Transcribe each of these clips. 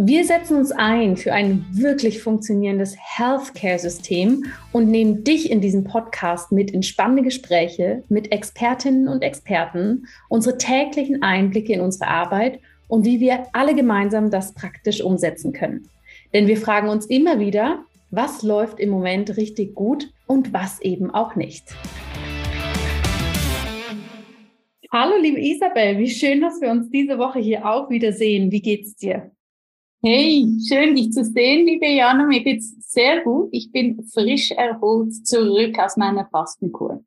Wir setzen uns ein für ein wirklich funktionierendes Healthcare-System und nehmen dich in diesem Podcast mit in spannende Gespräche mit Expertinnen und Experten, unsere täglichen Einblicke in unsere Arbeit und wie wir alle gemeinsam das praktisch umsetzen können. Denn wir fragen uns immer wieder, was läuft im Moment richtig gut und was eben auch nicht. Hallo liebe Isabel, wie schön, dass wir uns diese Woche hier auch wieder sehen. Wie geht's dir? Hey, schön dich zu sehen, liebe Jana. Mir geht's sehr gut. Ich bin frisch erholt zurück aus meiner Fastenkur.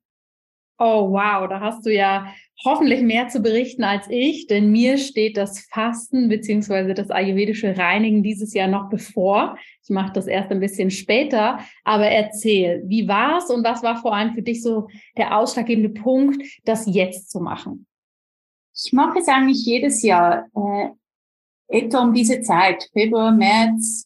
Oh wow, da hast du ja hoffentlich mehr zu berichten als ich, denn mir steht das Fasten beziehungsweise das ayurvedische Reinigen dieses Jahr noch bevor. Ich mache das erst ein bisschen später, aber erzähl, wie war's und was war vor allem für dich so der ausschlaggebende Punkt, das jetzt zu machen? Ich mache es eigentlich jedes Jahr. Äh, etwa um diese Zeit, Februar, März.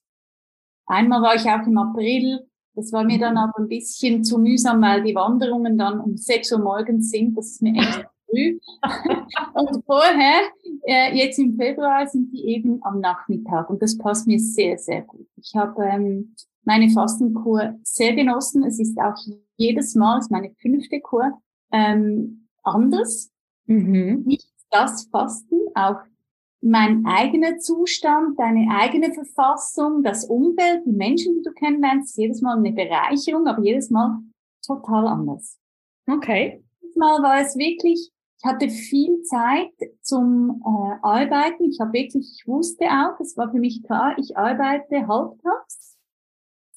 Einmal war ich auch im April. Das war mir dann aber ein bisschen zu mühsam, weil die Wanderungen dann um 6 Uhr morgens sind. Das ist mir echt früh. und vorher, äh, jetzt im Februar, sind die eben am Nachmittag. Und das passt mir sehr, sehr gut. Ich habe ähm, meine Fastenkur sehr genossen. Es ist auch jedes Mal, es ist meine fünfte Kur, ähm, anders. Mhm. Nicht das Fasten, auch mein eigener Zustand, deine eigene Verfassung, das Umfeld, die Menschen, die du kennenlernst, jedes Mal eine Bereicherung, aber jedes Mal total anders. Okay. Dieses Mal war es wirklich, ich hatte viel Zeit zum äh, Arbeiten. Ich habe wirklich, ich wusste auch, es war für mich klar, ich arbeite halbtags.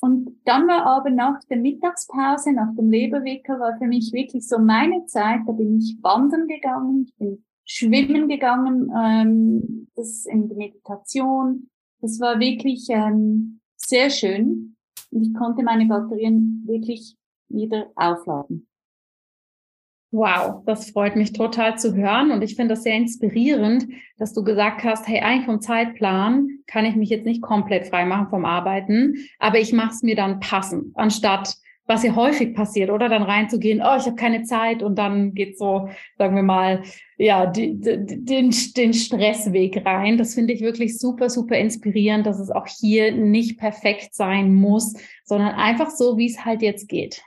Und dann war aber nach der Mittagspause, nach dem Leberwickel, war für mich wirklich so meine Zeit, da bin ich wandern gegangen, ich bin schwimmen gegangen, ähm, das in die Meditation. Das war wirklich ähm, sehr schön und ich konnte meine Batterien wirklich wieder aufladen. Wow, das freut mich total zu hören und ich finde das sehr inspirierend, dass du gesagt hast, hey, eigentlich vom Zeitplan kann ich mich jetzt nicht komplett frei machen vom Arbeiten, aber ich mache es mir dann passend, anstatt was ja häufig passiert, oder dann reinzugehen, oh, ich habe keine Zeit und dann geht so, sagen wir mal, ja, die, die, den, den Stressweg rein. Das finde ich wirklich super, super inspirierend, dass es auch hier nicht perfekt sein muss, sondern einfach so, wie es halt jetzt geht.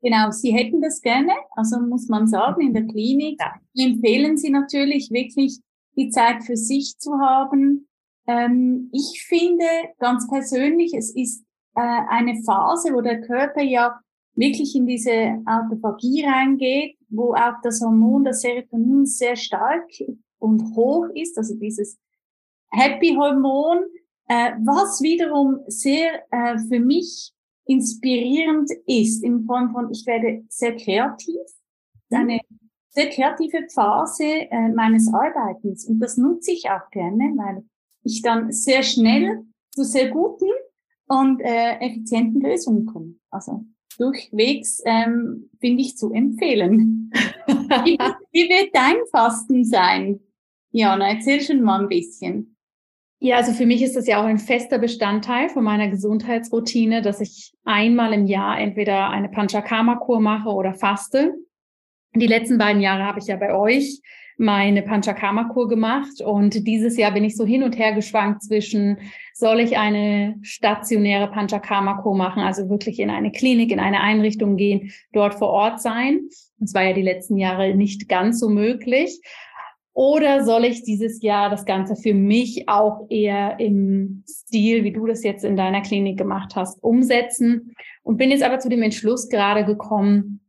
Genau, Sie hätten das gerne, also muss man sagen, in der Klinik ja. empfehlen Sie natürlich wirklich die Zeit für sich zu haben. Ähm, ich finde ganz persönlich, es ist äh, eine Phase, wo der Körper ja wirklich in diese Autophagie reingeht, wo auch das Hormon, das Serotonin sehr stark und hoch ist, also dieses Happy-Hormon, äh, was wiederum sehr äh, für mich inspirierend ist, in Form von, ich werde sehr kreativ, mhm. eine sehr kreative Phase äh, meines Arbeitens und das nutze ich auch gerne, weil ich dann sehr schnell zu sehr guten und äh, effizienten Lösungen komme. Also durchwegs ähm, finde ich zu empfehlen. wie, wie wird dein Fasten sein? Jana, erzähl schon mal ein bisschen. Ja, also für mich ist das ja auch ein fester Bestandteil von meiner Gesundheitsroutine, dass ich einmal im Jahr entweder eine Panchakarma-Kur mache oder faste. Die letzten beiden Jahre habe ich ja bei euch meine Panchakarma-Kur gemacht und dieses Jahr bin ich so hin und her geschwankt zwischen, soll ich eine stationäre Panchakarma-Kur machen, also wirklich in eine Klinik, in eine Einrichtung gehen, dort vor Ort sein. Das war ja die letzten Jahre nicht ganz so möglich. Oder soll ich dieses Jahr das Ganze für mich auch eher im Stil, wie du das jetzt in deiner Klinik gemacht hast, umsetzen? Und bin jetzt aber zu dem Entschluss gerade gekommen,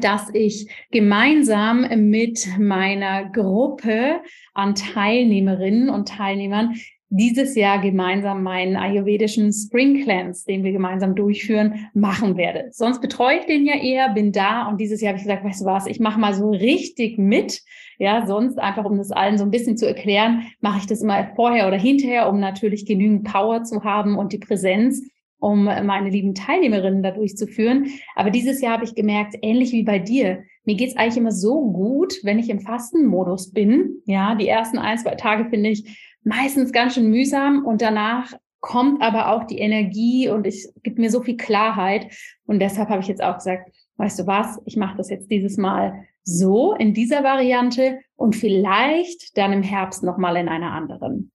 dass ich gemeinsam mit meiner Gruppe an Teilnehmerinnen und Teilnehmern dieses Jahr gemeinsam meinen ayurvedischen Spring Cleanse, den wir gemeinsam durchführen, machen werde. Sonst betreue ich den ja eher, bin da und dieses Jahr habe ich gesagt, weißt du was, ich mache mal so richtig mit. Ja, sonst einfach, um das allen so ein bisschen zu erklären, mache ich das immer vorher oder hinterher, um natürlich genügend Power zu haben und die Präsenz um meine lieben Teilnehmerinnen da durchzuführen. Aber dieses Jahr habe ich gemerkt, ähnlich wie bei dir, mir geht's eigentlich immer so gut, wenn ich im Fastenmodus bin. Ja, die ersten ein, zwei Tage finde ich meistens ganz schön mühsam und danach kommt aber auch die Energie und es gibt mir so viel Klarheit. Und deshalb habe ich jetzt auch gesagt, weißt du was, ich mache das jetzt dieses Mal so in dieser Variante und vielleicht dann im Herbst nochmal in einer anderen.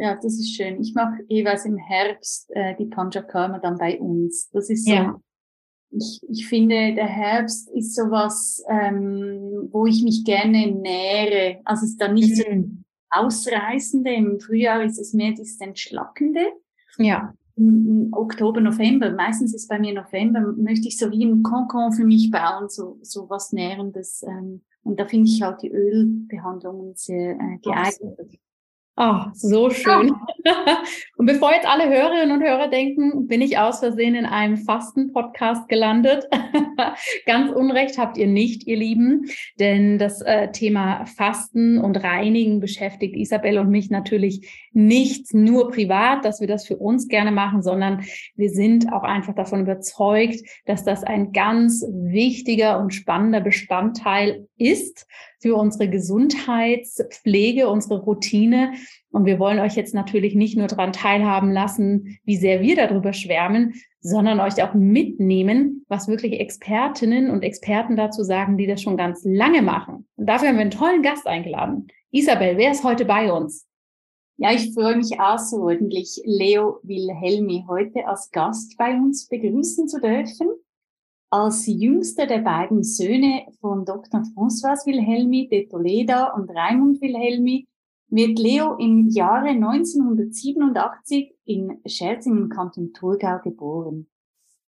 Ja, das ist schön. Ich mache jeweils im Herbst äh, die Panchakarma dann bei uns. Das ist so. Ja. Ich, ich finde, der Herbst ist sowas, ähm, wo ich mich gerne nähere. Also es ist dann nicht mhm. so Ausreißende. Im Frühjahr ist es mehr dieses Entschlackende. Ja. Im Oktober, November, meistens ist bei mir November, möchte ich so wie ein Konkon für mich bauen, so, so was Nährendes. Ähm, und da finde ich halt die Ölbehandlungen sehr äh, geeignet. Oh, so schön. Und bevor jetzt alle Hörerinnen und Hörer denken, bin ich aus Versehen in einem Fasten-Podcast gelandet. Ganz Unrecht habt ihr nicht, ihr Lieben, denn das äh, Thema Fasten und Reinigen beschäftigt Isabel und mich natürlich nicht nur privat, dass wir das für uns gerne machen, sondern wir sind auch einfach davon überzeugt, dass das ein ganz wichtiger und spannender Bestandteil ist für unsere Gesundheitspflege, unsere Routine. Und wir wollen euch jetzt natürlich nicht nur daran teilhaben lassen, wie sehr wir darüber schwärmen, sondern euch auch mitnehmen, was wirklich Expertinnen und Experten dazu sagen, die das schon ganz lange machen. Und dafür haben wir einen tollen Gast eingeladen. Isabel, wer ist heute bei uns? Ja, ich freue mich außerordentlich, Leo Wilhelmi heute als Gast bei uns begrüßen zu dürfen. Als jüngster der beiden Söhne von Dr. François Wilhelmi de Toledo und Raimund Wilhelmi wird Leo im Jahre 1987 in Scherzing im Kanton Thurgau geboren.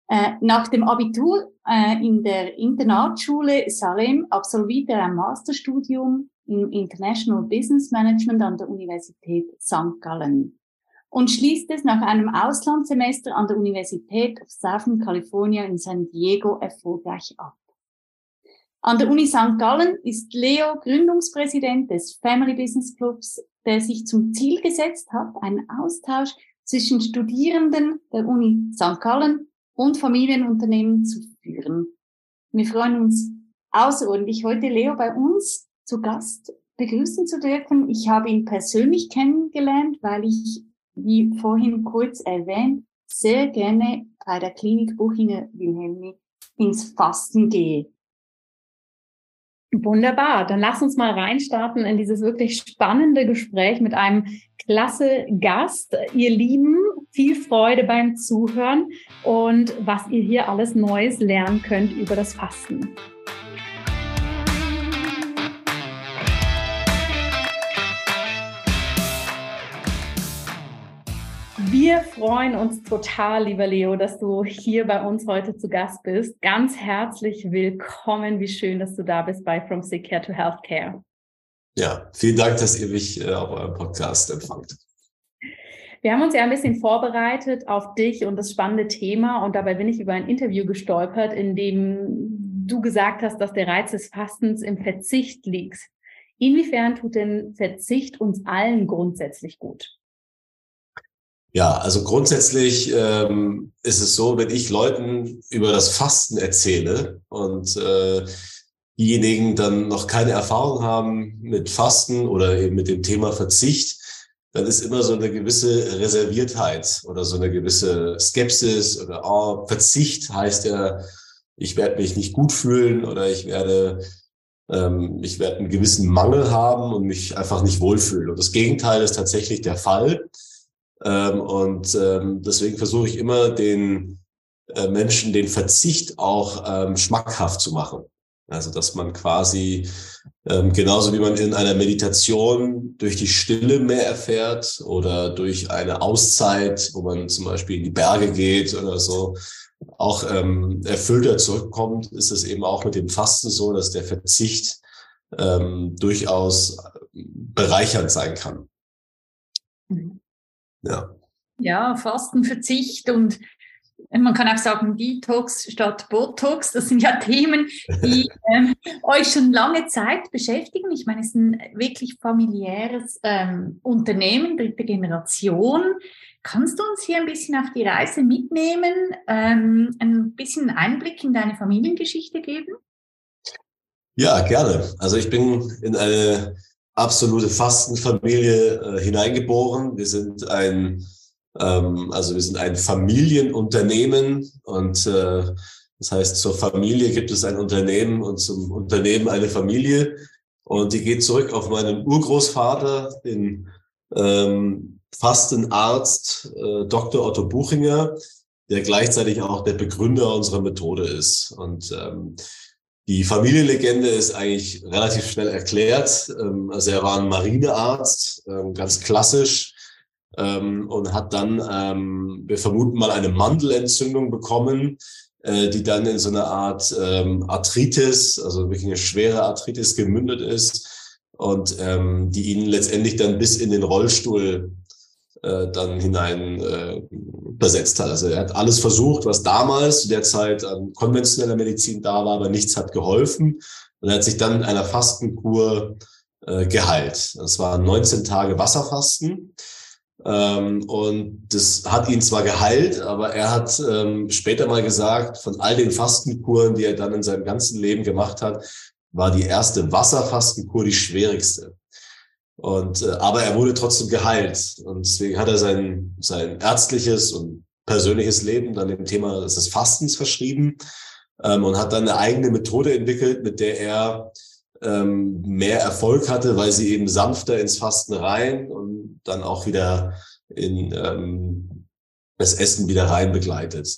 Äh, nach dem Abitur äh, in der Internatsschule Salem absolvierte er ein Masterstudium im International Business Management an der Universität St. Gallen und schließt es nach einem Auslandssemester an der Universität of Southern California in San Diego erfolgreich ab. An der Uni St. Gallen ist Leo Gründungspräsident des Family Business Clubs, der sich zum Ziel gesetzt hat, einen Austausch zwischen Studierenden der Uni St. Gallen und Familienunternehmen zu führen. Wir freuen uns außerordentlich, heute Leo bei uns zu Gast begrüßen zu dürfen. Ich habe ihn persönlich kennengelernt, weil ich wie vorhin kurz erwähnt, sehr gerne bei der Klinik Buchinger Wilhelmi ins Fasten gehe. Wunderbar, dann lass uns mal reinstarten in dieses wirklich spannende Gespräch mit einem klasse Gast. Ihr Lieben, viel Freude beim Zuhören und was ihr hier alles Neues lernen könnt über das Fasten. Wir freuen uns total, lieber Leo, dass du hier bei uns heute zu Gast bist. Ganz herzlich willkommen. Wie schön, dass du da bist bei From Sick Care to Healthcare. Ja, vielen Dank, dass ihr mich äh, auf eurem Podcast empfangt. Wir haben uns ja ein bisschen vorbereitet auf dich und das spannende Thema und dabei bin ich über ein Interview gestolpert, in dem du gesagt hast, dass der Reiz des Fastens im Verzicht liegt. Inwiefern tut denn Verzicht uns allen grundsätzlich gut? Ja, also grundsätzlich ähm, ist es so, wenn ich Leuten über das Fasten erzähle und äh, diejenigen dann noch keine Erfahrung haben mit Fasten oder eben mit dem Thema Verzicht, dann ist immer so eine gewisse Reserviertheit oder so eine gewisse Skepsis oder oh, Verzicht heißt ja, ich werde mich nicht gut fühlen oder ich werde ähm, ich werde einen gewissen Mangel haben und mich einfach nicht wohlfühlen. Und das Gegenteil ist tatsächlich der Fall. Ähm, und ähm, deswegen versuche ich immer den äh, Menschen den Verzicht auch ähm, schmackhaft zu machen. Also dass man quasi ähm, genauso wie man in einer Meditation durch die Stille mehr erfährt oder durch eine Auszeit, wo man zum Beispiel in die Berge geht oder so, auch ähm, erfüllter zurückkommt, ist es eben auch mit dem Fasten so, dass der Verzicht ähm, durchaus bereichernd sein kann. Mhm. Ja. Ja, Fastenverzicht und man kann auch sagen Detox statt Botox. Das sind ja Themen, die ähm, euch schon lange Zeit beschäftigen. Ich meine, es ist ein wirklich familiäres ähm, Unternehmen, dritte Generation. Kannst du uns hier ein bisschen auf die Reise mitnehmen, ähm, ein bisschen Einblick in deine Familiengeschichte geben? Ja, gerne. Also ich bin in eine absolute Fastenfamilie äh, hineingeboren. Wir sind ein ähm, also wir sind ein Familienunternehmen und äh, das heißt, zur Familie gibt es ein Unternehmen und zum Unternehmen eine Familie. Und die geht zurück auf meinen Urgroßvater, den ähm, Fastenarzt äh, Dr. Otto Buchinger, der gleichzeitig auch der Begründer unserer Methode ist. Und ähm, die Familienlegende ist eigentlich relativ schnell erklärt. Ähm, also er war ein Marinearzt, ähm, ganz klassisch, ähm, und hat dann, wir vermuten mal, eine Mandelentzündung bekommen, äh, die dann in so eine Art Arthritis, also wirklich eine schwere Arthritis gemündet ist und die ihn letztendlich dann bis in den Rollstuhl äh, dann hinein äh, versetzt hat. Also er hat alles versucht, was damals zu der Zeit an konventioneller Medizin da war, aber nichts hat geholfen. Und er hat sich dann einer Fastenkur äh, geheilt. Das waren 19 Tage Wasserfasten. Ähm, und das hat ihn zwar geheilt, aber er hat ähm, später mal gesagt, von all den Fastenkuren, die er dann in seinem ganzen Leben gemacht hat, war die erste Wasserfastenkur die schwierigste. Und äh, aber er wurde trotzdem geheilt und deswegen hat er sein sein ärztliches und persönliches Leben dann dem Thema des Fastens verschrieben ähm, und hat dann eine eigene Methode entwickelt, mit der er ähm, mehr Erfolg hatte, weil sie eben sanfter ins Fasten rein und dann auch wieder in ähm, das Essen wieder rein begleitet.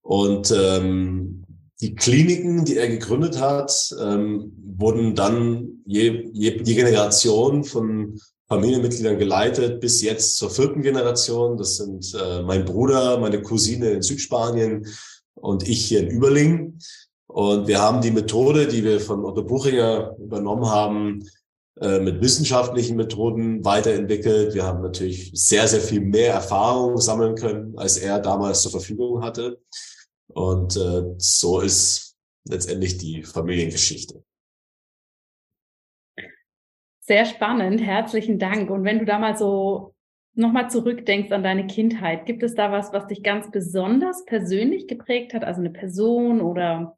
Und ähm, die Kliniken, die er gegründet hat, ähm, wurden dann je, je, die Generation von Familienmitgliedern geleitet bis jetzt zur vierten Generation. Das sind äh, mein Bruder, meine Cousine in Südspanien und ich hier in Überlingen. Und wir haben die Methode, die wir von Otto Buchinger übernommen haben, äh, mit wissenschaftlichen Methoden weiterentwickelt. Wir haben natürlich sehr, sehr viel mehr Erfahrung sammeln können, als er damals zur Verfügung hatte. Und äh, so ist letztendlich die Familiengeschichte. Sehr spannend, herzlichen Dank. Und wenn du da mal so nochmal zurückdenkst an deine Kindheit, gibt es da was, was dich ganz besonders persönlich geprägt hat? Also eine Person oder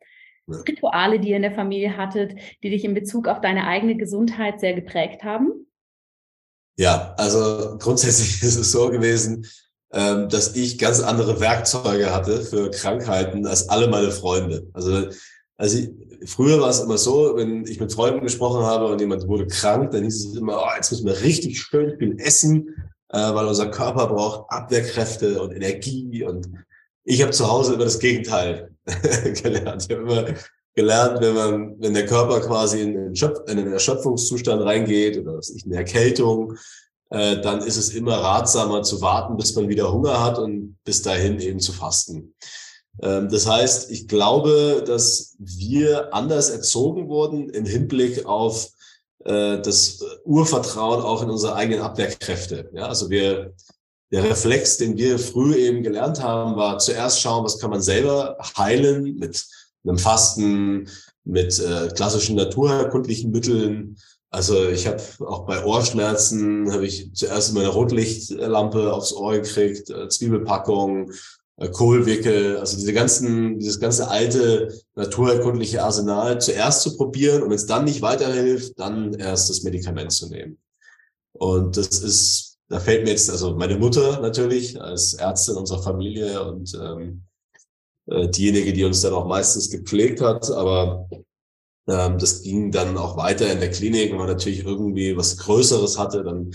Rituale, die ihr in der Familie hattet, die dich in Bezug auf deine eigene Gesundheit sehr geprägt haben? Ja, also grundsätzlich ist es so gewesen, ähm, dass ich ganz andere Werkzeuge hatte für Krankheiten als alle meine Freunde. Also, also ich, früher war es immer so, wenn ich mit Freunden gesprochen habe und jemand wurde krank, dann hieß es immer, oh, jetzt müssen wir richtig schön viel essen, äh, weil unser Körper braucht Abwehrkräfte und Energie und ich habe zu Hause immer das Gegenteil gelernt. Ich habe immer gelernt, wenn man, wenn der Körper quasi in einen, Schöpf in einen Erschöpfungszustand reingeht oder was nicht, eine Erkältung, äh, dann ist es immer ratsamer zu warten, bis man wieder Hunger hat und bis dahin eben zu fasten. Ähm, das heißt, ich glaube, dass wir anders erzogen wurden im Hinblick auf äh, das Urvertrauen auch in unsere eigenen Abwehrkräfte. Ja, also wir der Reflex, den wir früh eben gelernt haben, war zuerst schauen, was kann man selber heilen mit einem Fasten, mit äh, klassischen naturherkundlichen Mitteln. Also ich habe auch bei Ohrschmerzen, habe ich zuerst meine Rotlichtlampe aufs Ohr gekriegt, äh, Zwiebelpackung, Kohlwickel, also diese ganzen, dieses ganze alte naturherkundliche Arsenal zuerst zu probieren und wenn es dann nicht weiterhilft, dann erst das Medikament zu nehmen. Und das ist da fällt mir jetzt, also meine Mutter natürlich als Ärztin unserer Familie und ähm, äh, diejenige, die uns dann auch meistens gepflegt hat, aber ähm, das ging dann auch weiter in der Klinik, wenn man natürlich irgendwie was Größeres hatte, dann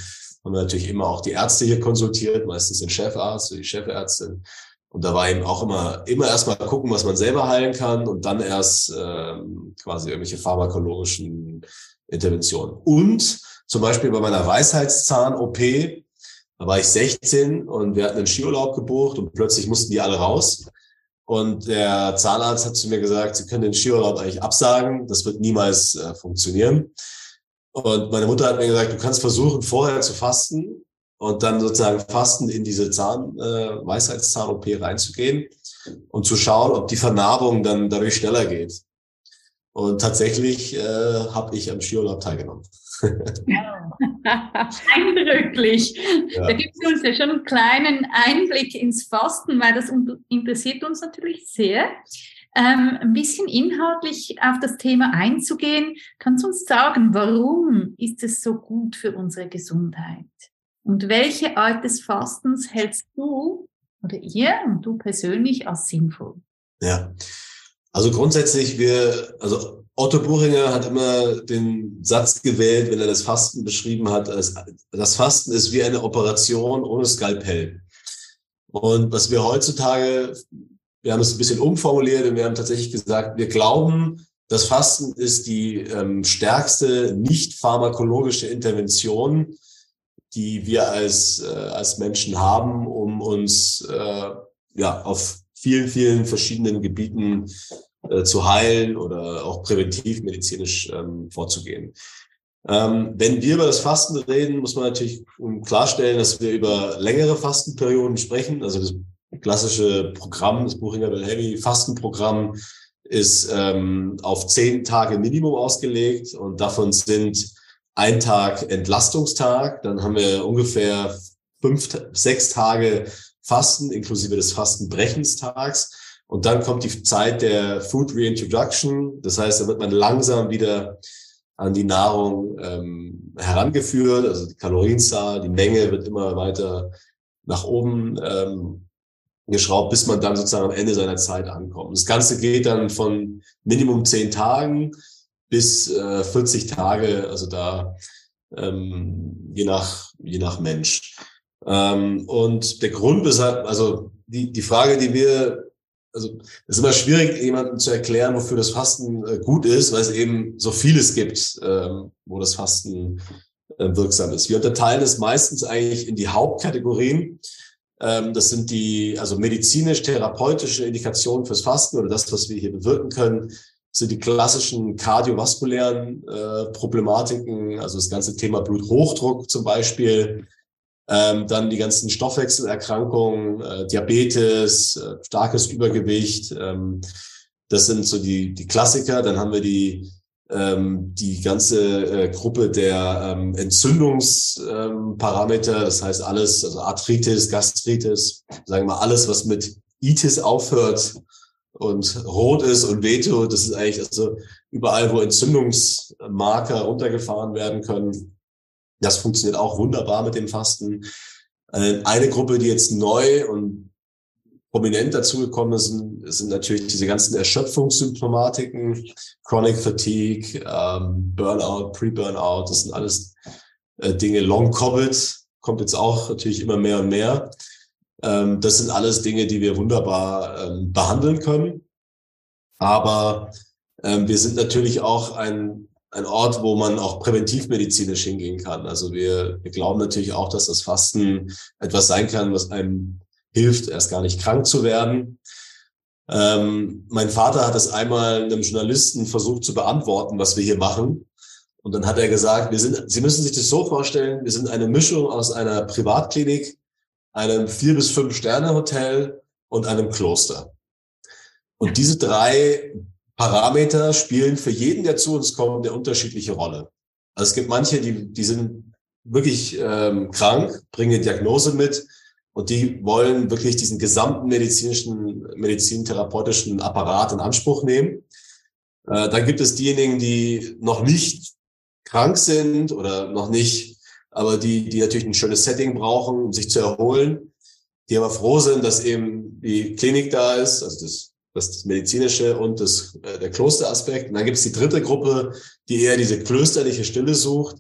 haben wir natürlich immer auch die Ärzte hier konsultiert, meistens den Chefarzt die Chefärztin. Und da war eben auch immer, immer erstmal gucken, was man selber heilen kann und dann erst ähm, quasi irgendwelche pharmakologischen Interventionen. Und zum Beispiel bei meiner Weisheitszahn-OP, da war ich 16 und wir hatten einen Skiurlaub gebucht und plötzlich mussten die alle raus. Und der Zahnarzt hat zu mir gesagt, Sie können den Skiurlaub eigentlich absagen, das wird niemals äh, funktionieren. Und meine Mutter hat mir gesagt, du kannst versuchen, vorher zu fasten und dann sozusagen fasten in diese Zahn, äh, Weisheitszahn-OP reinzugehen. und zu schauen, ob die Vernarbung dann dadurch schneller geht. Und tatsächlich äh, habe ich am Skiurlaub teilgenommen. Eindrücklich. Ja. Da gibt es uns ja schon einen kleinen Einblick ins Fasten, weil das interessiert uns natürlich sehr. Ähm, ein bisschen inhaltlich auf das Thema einzugehen. Kannst du uns sagen, warum ist es so gut für unsere Gesundheit? Und welche Art des Fastens hältst du oder ihr und du persönlich als sinnvoll? Ja, also grundsätzlich wir, also Otto Buchinger hat immer den Satz gewählt, wenn er das Fasten beschrieben hat, als, das Fasten ist wie eine Operation ohne Skalpell. Und was wir heutzutage, wir haben es ein bisschen umformuliert und wir haben tatsächlich gesagt, wir glauben, das Fasten ist die ähm, stärkste nicht pharmakologische Intervention, die wir als, äh, als Menschen haben, um uns äh, ja, auf vielen, vielen verschiedenen Gebieten äh, zu heilen oder auch präventiv medizinisch ähm, vorzugehen. Ähm, wenn wir über das Fasten reden, muss man natürlich klarstellen, dass wir über längere Fastenperioden sprechen. Also das klassische Programm, das Buchinger Heavy Fastenprogramm, ist ähm, auf zehn Tage Minimum ausgelegt und davon sind ein Tag Entlastungstag, dann haben wir ungefähr fünf, sechs Tage Fasten inklusive des Fastenbrechenstags und dann kommt die Zeit der Food Reintroduction. Das heißt, da wird man langsam wieder an die Nahrung ähm, herangeführt. Also die Kalorienzahl, die Menge wird immer weiter nach oben ähm, geschraubt, bis man dann sozusagen am Ende seiner Zeit ankommt. Das Ganze geht dann von Minimum zehn Tagen bis äh, 40 Tage, also da ähm, je nach je nach Mensch. Ähm, und der Grund, weshalb, also die die Frage, die wir also es ist immer schwierig, jemandem zu erklären, wofür das Fasten äh, gut ist, weil es eben so vieles gibt, ähm, wo das Fasten äh, wirksam ist. Wir unterteilen es meistens eigentlich in die Hauptkategorien. Ähm, das sind die, also medizinisch-therapeutische Indikationen fürs Fasten oder das, was wir hier bewirken können, sind die klassischen kardiovaskulären äh, Problematiken, also das ganze Thema Bluthochdruck zum Beispiel, ähm, dann die ganzen Stoffwechselerkrankungen, äh, Diabetes, äh, starkes Übergewicht. Ähm, das sind so die, die Klassiker. Dann haben wir die, ähm, die ganze äh, Gruppe der ähm, Entzündungsparameter. Das heißt alles, also Arthritis, Gastritis, sagen wir mal alles, was mit Itis aufhört und rot ist und wehtut. Das ist eigentlich also überall, wo Entzündungsmarker runtergefahren werden können das funktioniert auch wunderbar mit dem Fasten. Äh, eine Gruppe, die jetzt neu und prominent dazugekommen ist, sind, sind natürlich diese ganzen Erschöpfungssymptomatiken, Chronic Fatigue, ähm, Burnout, Pre-Burnout, das sind alles äh, Dinge. Long Covid kommt jetzt auch natürlich immer mehr und mehr. Ähm, das sind alles Dinge, die wir wunderbar ähm, behandeln können. Aber ähm, wir sind natürlich auch ein ein Ort, wo man auch präventivmedizinisch hingehen kann. Also wir, wir glauben natürlich auch, dass das Fasten etwas sein kann, was einem hilft, erst gar nicht krank zu werden. Ähm, mein Vater hat es einmal einem Journalisten versucht zu beantworten, was wir hier machen. Und dann hat er gesagt, wir sind, Sie müssen sich das so vorstellen, wir sind eine Mischung aus einer Privatklinik, einem vier bis fünf Sterne Hotel und einem Kloster. Und diese drei Parameter spielen für jeden, der zu uns kommt, eine unterschiedliche Rolle. Also es gibt manche, die, die sind wirklich ähm, krank, bringen eine Diagnose mit und die wollen wirklich diesen gesamten medizinischen, medizintherapeutischen Apparat in Anspruch nehmen. Äh, dann gibt es diejenigen, die noch nicht krank sind oder noch nicht, aber die, die natürlich ein schönes Setting brauchen, um sich zu erholen, die aber froh sind, dass eben die Klinik da ist, also das das, das medizinische und das, äh, der Klosteraspekt. Und dann gibt es die dritte Gruppe, die eher diese klösterliche Stille sucht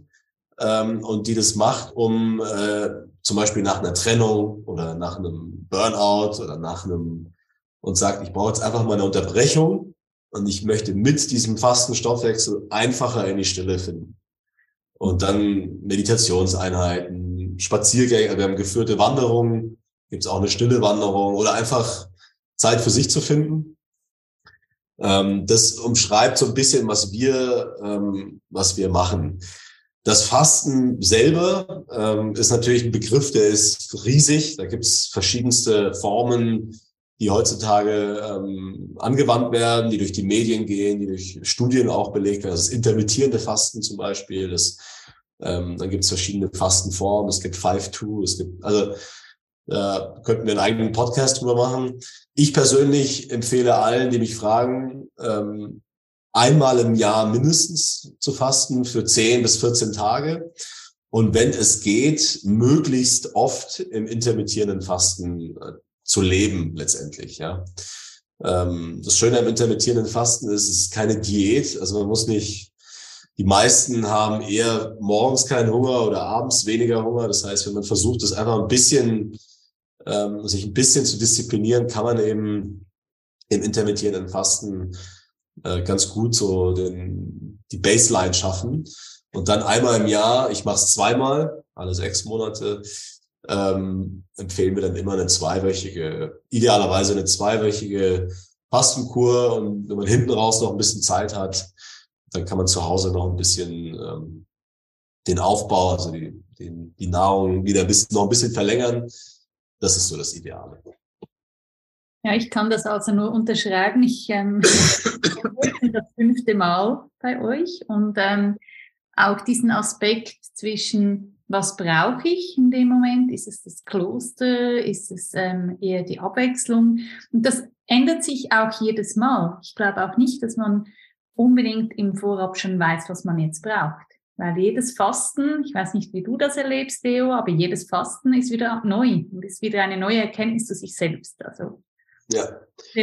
ähm, und die das macht, um äh, zum Beispiel nach einer Trennung oder nach einem Burnout oder nach einem und sagt, ich brauche jetzt einfach mal eine Unterbrechung und ich möchte mit diesem fasten Stoffwechsel einfacher in die Stille finden. Und dann Meditationseinheiten, Spaziergänge, wir haben geführte Wanderungen, gibt es auch eine stille Wanderung oder einfach Zeit für sich zu finden. Ähm, das umschreibt so ein bisschen, was wir, ähm, was wir machen. Das Fasten selber ähm, ist natürlich ein Begriff, der ist riesig. Da gibt es verschiedenste Formen, die heutzutage ähm, angewandt werden, die durch die Medien gehen, die durch Studien auch belegt werden. Das intermittierende Fasten zum Beispiel. Das, ähm, dann gibt es verschiedene Fastenformen. Es gibt 5-2, es gibt, also da könnten wir einen eigenen Podcast drüber machen. Ich persönlich empfehle allen, die mich fragen, ähm, einmal im Jahr mindestens zu fasten für 10 bis 14 Tage. Und wenn es geht, möglichst oft im intermittierenden Fasten äh, zu leben letztendlich, ja. Ähm, das Schöne am intermittierenden Fasten ist, es ist keine Diät. Also man muss nicht, die meisten haben eher morgens keinen Hunger oder abends weniger Hunger. Das heißt, wenn man versucht, das einfach ein bisschen, ähm, sich ein bisschen zu disziplinieren, kann man eben im intermittierenden Fasten äh, ganz gut so den, die Baseline schaffen. Und dann einmal im Jahr, ich mache es zweimal, alle sechs Monate, ähm, empfehlen wir dann immer eine zweiwöchige, idealerweise eine zweiwöchige Fastenkur. Und wenn man hinten raus noch ein bisschen Zeit hat, dann kann man zu Hause noch ein bisschen ähm, den Aufbau, also die, den, die Nahrung wieder ein noch ein bisschen verlängern. Das ist so das Ideale. Ja, ich kann das also nur unterschreiben. Ich ähm, das fünfte Mal bei euch und ähm, auch diesen Aspekt zwischen was brauche ich in dem Moment? Ist es das Kloster? Ist es ähm, eher die Abwechslung? Und das ändert sich auch jedes Mal. Ich glaube auch nicht, dass man unbedingt im Vorab schon weiß, was man jetzt braucht. Weil jedes Fasten, ich weiß nicht, wie du das erlebst, Theo, aber jedes Fasten ist wieder neu und ist wieder eine neue Erkenntnis zu sich selbst. Also, ja.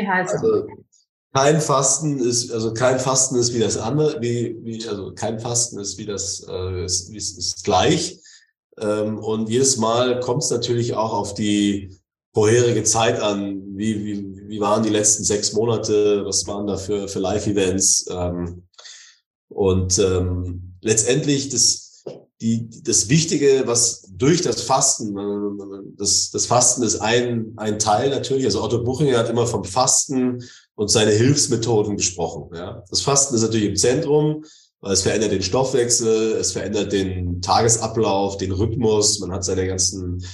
Also, kein Fasten ist, also kein Fasten ist wie das andere, wie, wie, also kein Fasten ist wie das, äh, ist, ist, ist gleich. Ähm, und jedes Mal kommt es natürlich auch auf die vorherige Zeit an. Wie, wie, wie waren die letzten sechs Monate? Was waren da für, für Live-Events? Ähm, und ähm, letztendlich das, die, das Wichtige, was durch das Fasten, das, das Fasten ist ein, ein Teil natürlich. Also Otto Buchinger hat immer vom Fasten und seine Hilfsmethoden gesprochen. Ja. Das Fasten ist natürlich im Zentrum es verändert den Stoffwechsel, es verändert den Tagesablauf, den Rhythmus. Man hat seine ganzen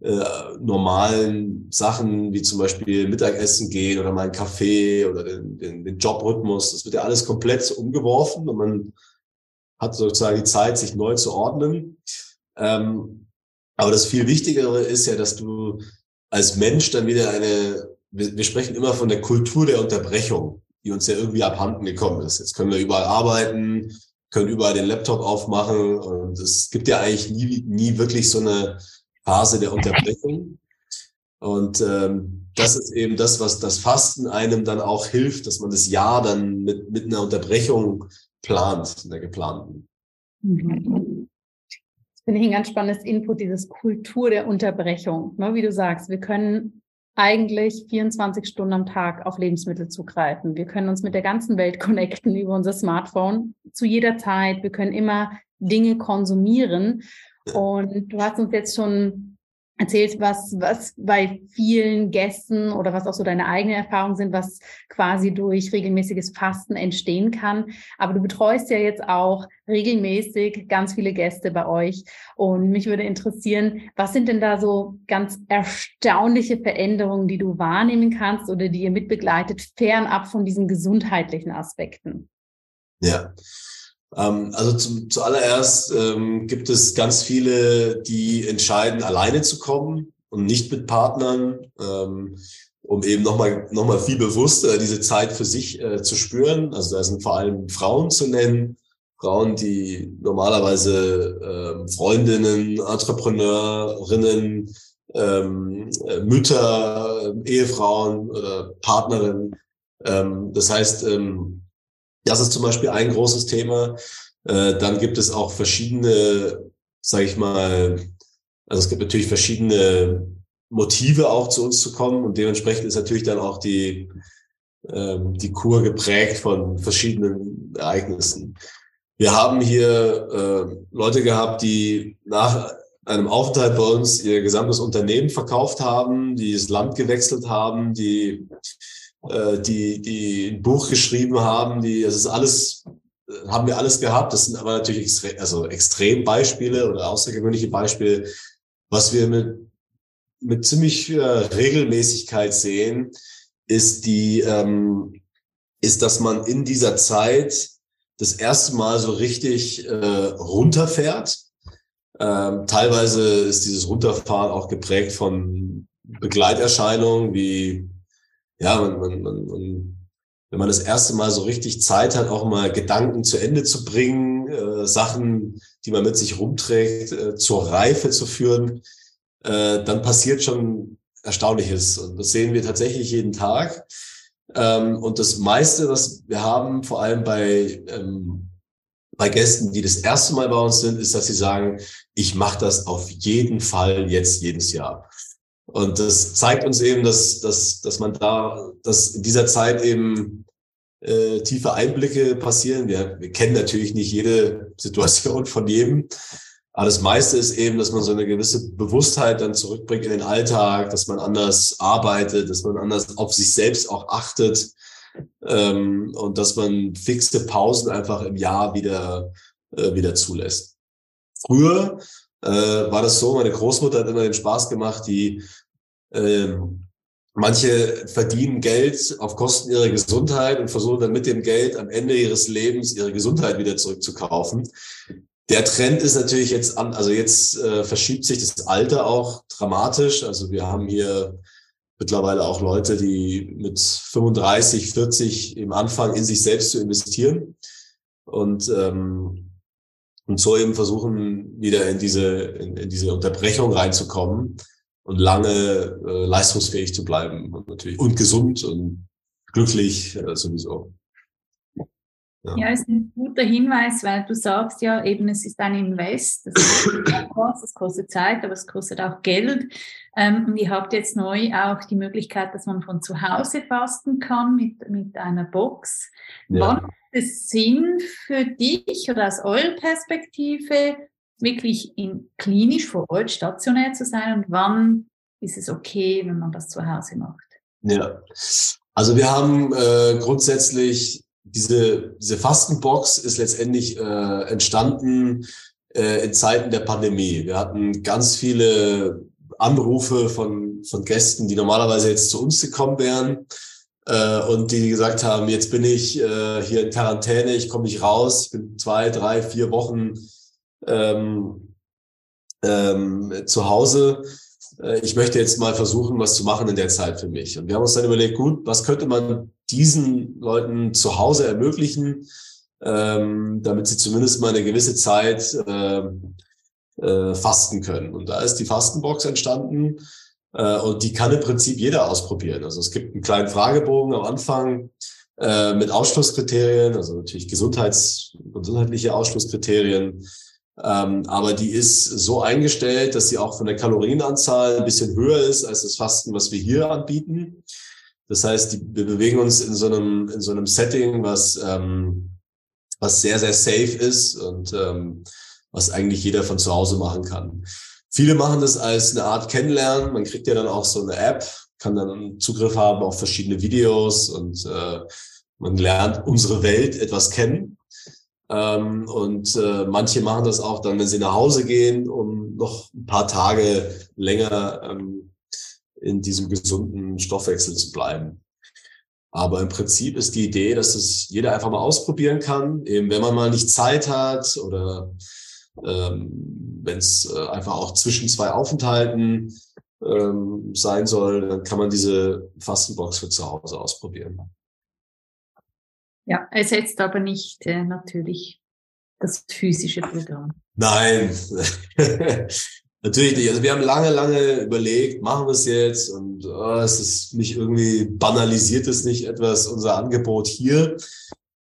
äh, normalen Sachen, wie zum Beispiel Mittagessen gehen oder mal einen Kaffee oder den, den, den Jobrhythmus. Das wird ja alles komplett umgeworfen und man hat sozusagen die Zeit, sich neu zu ordnen. Ähm, aber das viel Wichtigere ist ja, dass du als Mensch dann wieder eine, wir, wir sprechen immer von der Kultur der Unterbrechung die uns ja irgendwie abhanden gekommen ist. Jetzt können wir überall arbeiten, können überall den Laptop aufmachen und es gibt ja eigentlich nie, nie wirklich so eine Phase der Unterbrechung. Und ähm, das ist eben das, was das Fasten einem dann auch hilft, dass man das Jahr dann mit, mit einer Unterbrechung plant, in der geplanten. Mhm. Das finde ich ein ganz spannendes Input, dieses Kultur der Unterbrechung. Ne, wie du sagst, wir können eigentlich 24 Stunden am Tag auf Lebensmittel zugreifen. Wir können uns mit der ganzen Welt connecten über unser Smartphone zu jeder Zeit. Wir können immer Dinge konsumieren. Und du hast uns jetzt schon erzählt, was, was bei vielen Gästen oder was auch so deine eigenen Erfahrungen sind, was quasi durch regelmäßiges Fasten entstehen kann. Aber du betreust ja jetzt auch regelmäßig ganz viele Gäste bei euch. Und mich würde interessieren, was sind denn da so ganz erstaunliche Veränderungen, die du wahrnehmen kannst oder die ihr mitbegleitet, fernab von diesen gesundheitlichen Aspekten? Ja, also zum, zuallererst ähm, gibt es ganz viele, die entscheiden, alleine zu kommen und nicht mit Partnern, ähm, um eben nochmal noch mal viel bewusster diese Zeit für sich äh, zu spüren. Also da sind vor allem Frauen zu nennen, Frauen, die normalerweise ähm, Freundinnen, Entrepreneurinnen, ähm, äh, Mütter, äh, Ehefrauen oder Partnerinnen. Ähm, das heißt, ähm, das ist zum Beispiel ein großes Thema. Äh, dann gibt es auch verschiedene, sage ich mal, also es gibt natürlich verschiedene Motive auch zu uns zu kommen und dementsprechend ist natürlich dann auch die, ähm, die Kur geprägt von verschiedenen Ereignissen. Wir haben hier äh, Leute gehabt, die nach einem Aufenthalt bei uns ihr gesamtes Unternehmen verkauft haben, die das Land gewechselt haben, die äh, die, die ein Buch geschrieben haben, die, das ist alles, äh, haben wir alles gehabt. Das sind aber natürlich extre also Extrembeispiele oder außergewöhnliche Beispiele. Was wir mit mit ziemlich äh, Regelmäßigkeit sehen, ist die, ähm, ist, dass man in dieser Zeit das erste Mal so richtig äh, runterfährt. Ähm, teilweise ist dieses Runterfahren auch geprägt von Begleiterscheinungen wie, ja, man, man, man, man, wenn man das erste Mal so richtig Zeit hat, auch mal Gedanken zu Ende zu bringen, äh, Sachen, die man mit sich rumträgt, äh, zur Reife zu führen, äh, dann passiert schon Erstaunliches. Und das sehen wir tatsächlich jeden Tag. Ähm, und das meiste, was wir haben, vor allem bei, ähm, bei Gästen, die das erste Mal bei uns sind, ist, dass sie sagen, ich mache das auf jeden Fall jetzt jedes Jahr. Und das zeigt uns eben, dass, dass, dass man da, dass in dieser Zeit eben äh, tiefe Einblicke passieren. Wir, wir kennen natürlich nicht jede Situation von jedem, aber das meiste ist eben, dass man so eine gewisse Bewusstheit dann zurückbringt in den Alltag, dass man anders arbeitet, dass man anders auf sich selbst auch achtet ähm, und dass man fixe Pausen einfach im Jahr wieder, äh, wieder zulässt. Früher äh, war das so, meine Großmutter hat immer den Spaß gemacht, die äh, Manche verdienen Geld auf Kosten ihrer Gesundheit und versuchen dann mit dem Geld am Ende ihres Lebens ihre Gesundheit wieder zurückzukaufen. Der Trend ist natürlich jetzt an, also jetzt äh, verschiebt sich das Alter auch dramatisch. Also wir haben hier mittlerweile auch Leute, die mit 35, 40 im Anfang in sich selbst zu investieren und ähm, und so eben versuchen wieder in diese in, in diese Unterbrechung reinzukommen und lange äh, leistungsfähig zu bleiben und natürlich und gesund und glücklich äh, sowieso. Ja. ja, ist ein guter Hinweis, weil du sagst ja eben, es ist ein Invest, das kostet, das kostet Zeit, aber es kostet auch Geld. Ähm, und ihr habt jetzt neu auch die Möglichkeit, dass man von zu Hause fasten kann mit, mit einer Box. Ja. Wann macht es Sinn für dich oder aus eurer Perspektive, wirklich in klinisch vor Ort stationär zu sein und wann ist es okay, wenn man das zu Hause macht? Ja, also wir haben äh, grundsätzlich diese, diese Fastenbox ist letztendlich äh, entstanden äh, in Zeiten der Pandemie. Wir hatten ganz viele Anrufe von, von Gästen, die normalerweise jetzt zu uns gekommen wären äh, und die gesagt haben, jetzt bin ich äh, hier in Quarantäne, ich komme nicht raus, ich bin zwei, drei, vier Wochen ähm, ähm, zu Hause. Äh, ich möchte jetzt mal versuchen, was zu machen in der Zeit für mich. Und wir haben uns dann überlegt, gut, was könnte man diesen Leuten zu Hause ermöglichen, ähm, damit sie zumindest mal eine gewisse Zeit äh, äh, fasten können. Und da ist die Fastenbox entstanden. Äh, und die kann im Prinzip jeder ausprobieren. Also es gibt einen kleinen Fragebogen am Anfang äh, mit Ausschlusskriterien, also natürlich Gesundheits, gesundheitliche Ausschlusskriterien. Ähm, aber die ist so eingestellt, dass sie auch von der Kalorienanzahl ein bisschen höher ist als das Fasten, was wir hier anbieten. Das heißt, die, wir bewegen uns in so einem, in so einem Setting, was, ähm, was sehr, sehr safe ist und ähm, was eigentlich jeder von zu Hause machen kann. Viele machen das als eine Art Kennenlernen. Man kriegt ja dann auch so eine App, kann dann Zugriff haben auf verschiedene Videos und äh, man lernt unsere Welt etwas kennen. Ähm, und äh, manche machen das auch dann, wenn sie nach Hause gehen, um noch ein paar Tage länger ähm, in diesem gesunden Stoffwechsel zu bleiben. Aber im Prinzip ist die Idee, dass es jeder einfach mal ausprobieren kann, eben wenn man mal nicht Zeit hat oder ähm, wenn es äh, einfach auch zwischen zwei Aufenthalten ähm, sein soll, dann kann man diese Fastenbox für zu Hause ausprobieren. Ja, ersetzt aber nicht äh, natürlich das physische Programm. Nein, Natürlich nicht. Also wir haben lange, lange überlegt, machen wir es jetzt und oh, es ist nicht irgendwie banalisiert es nicht etwas unser Angebot hier.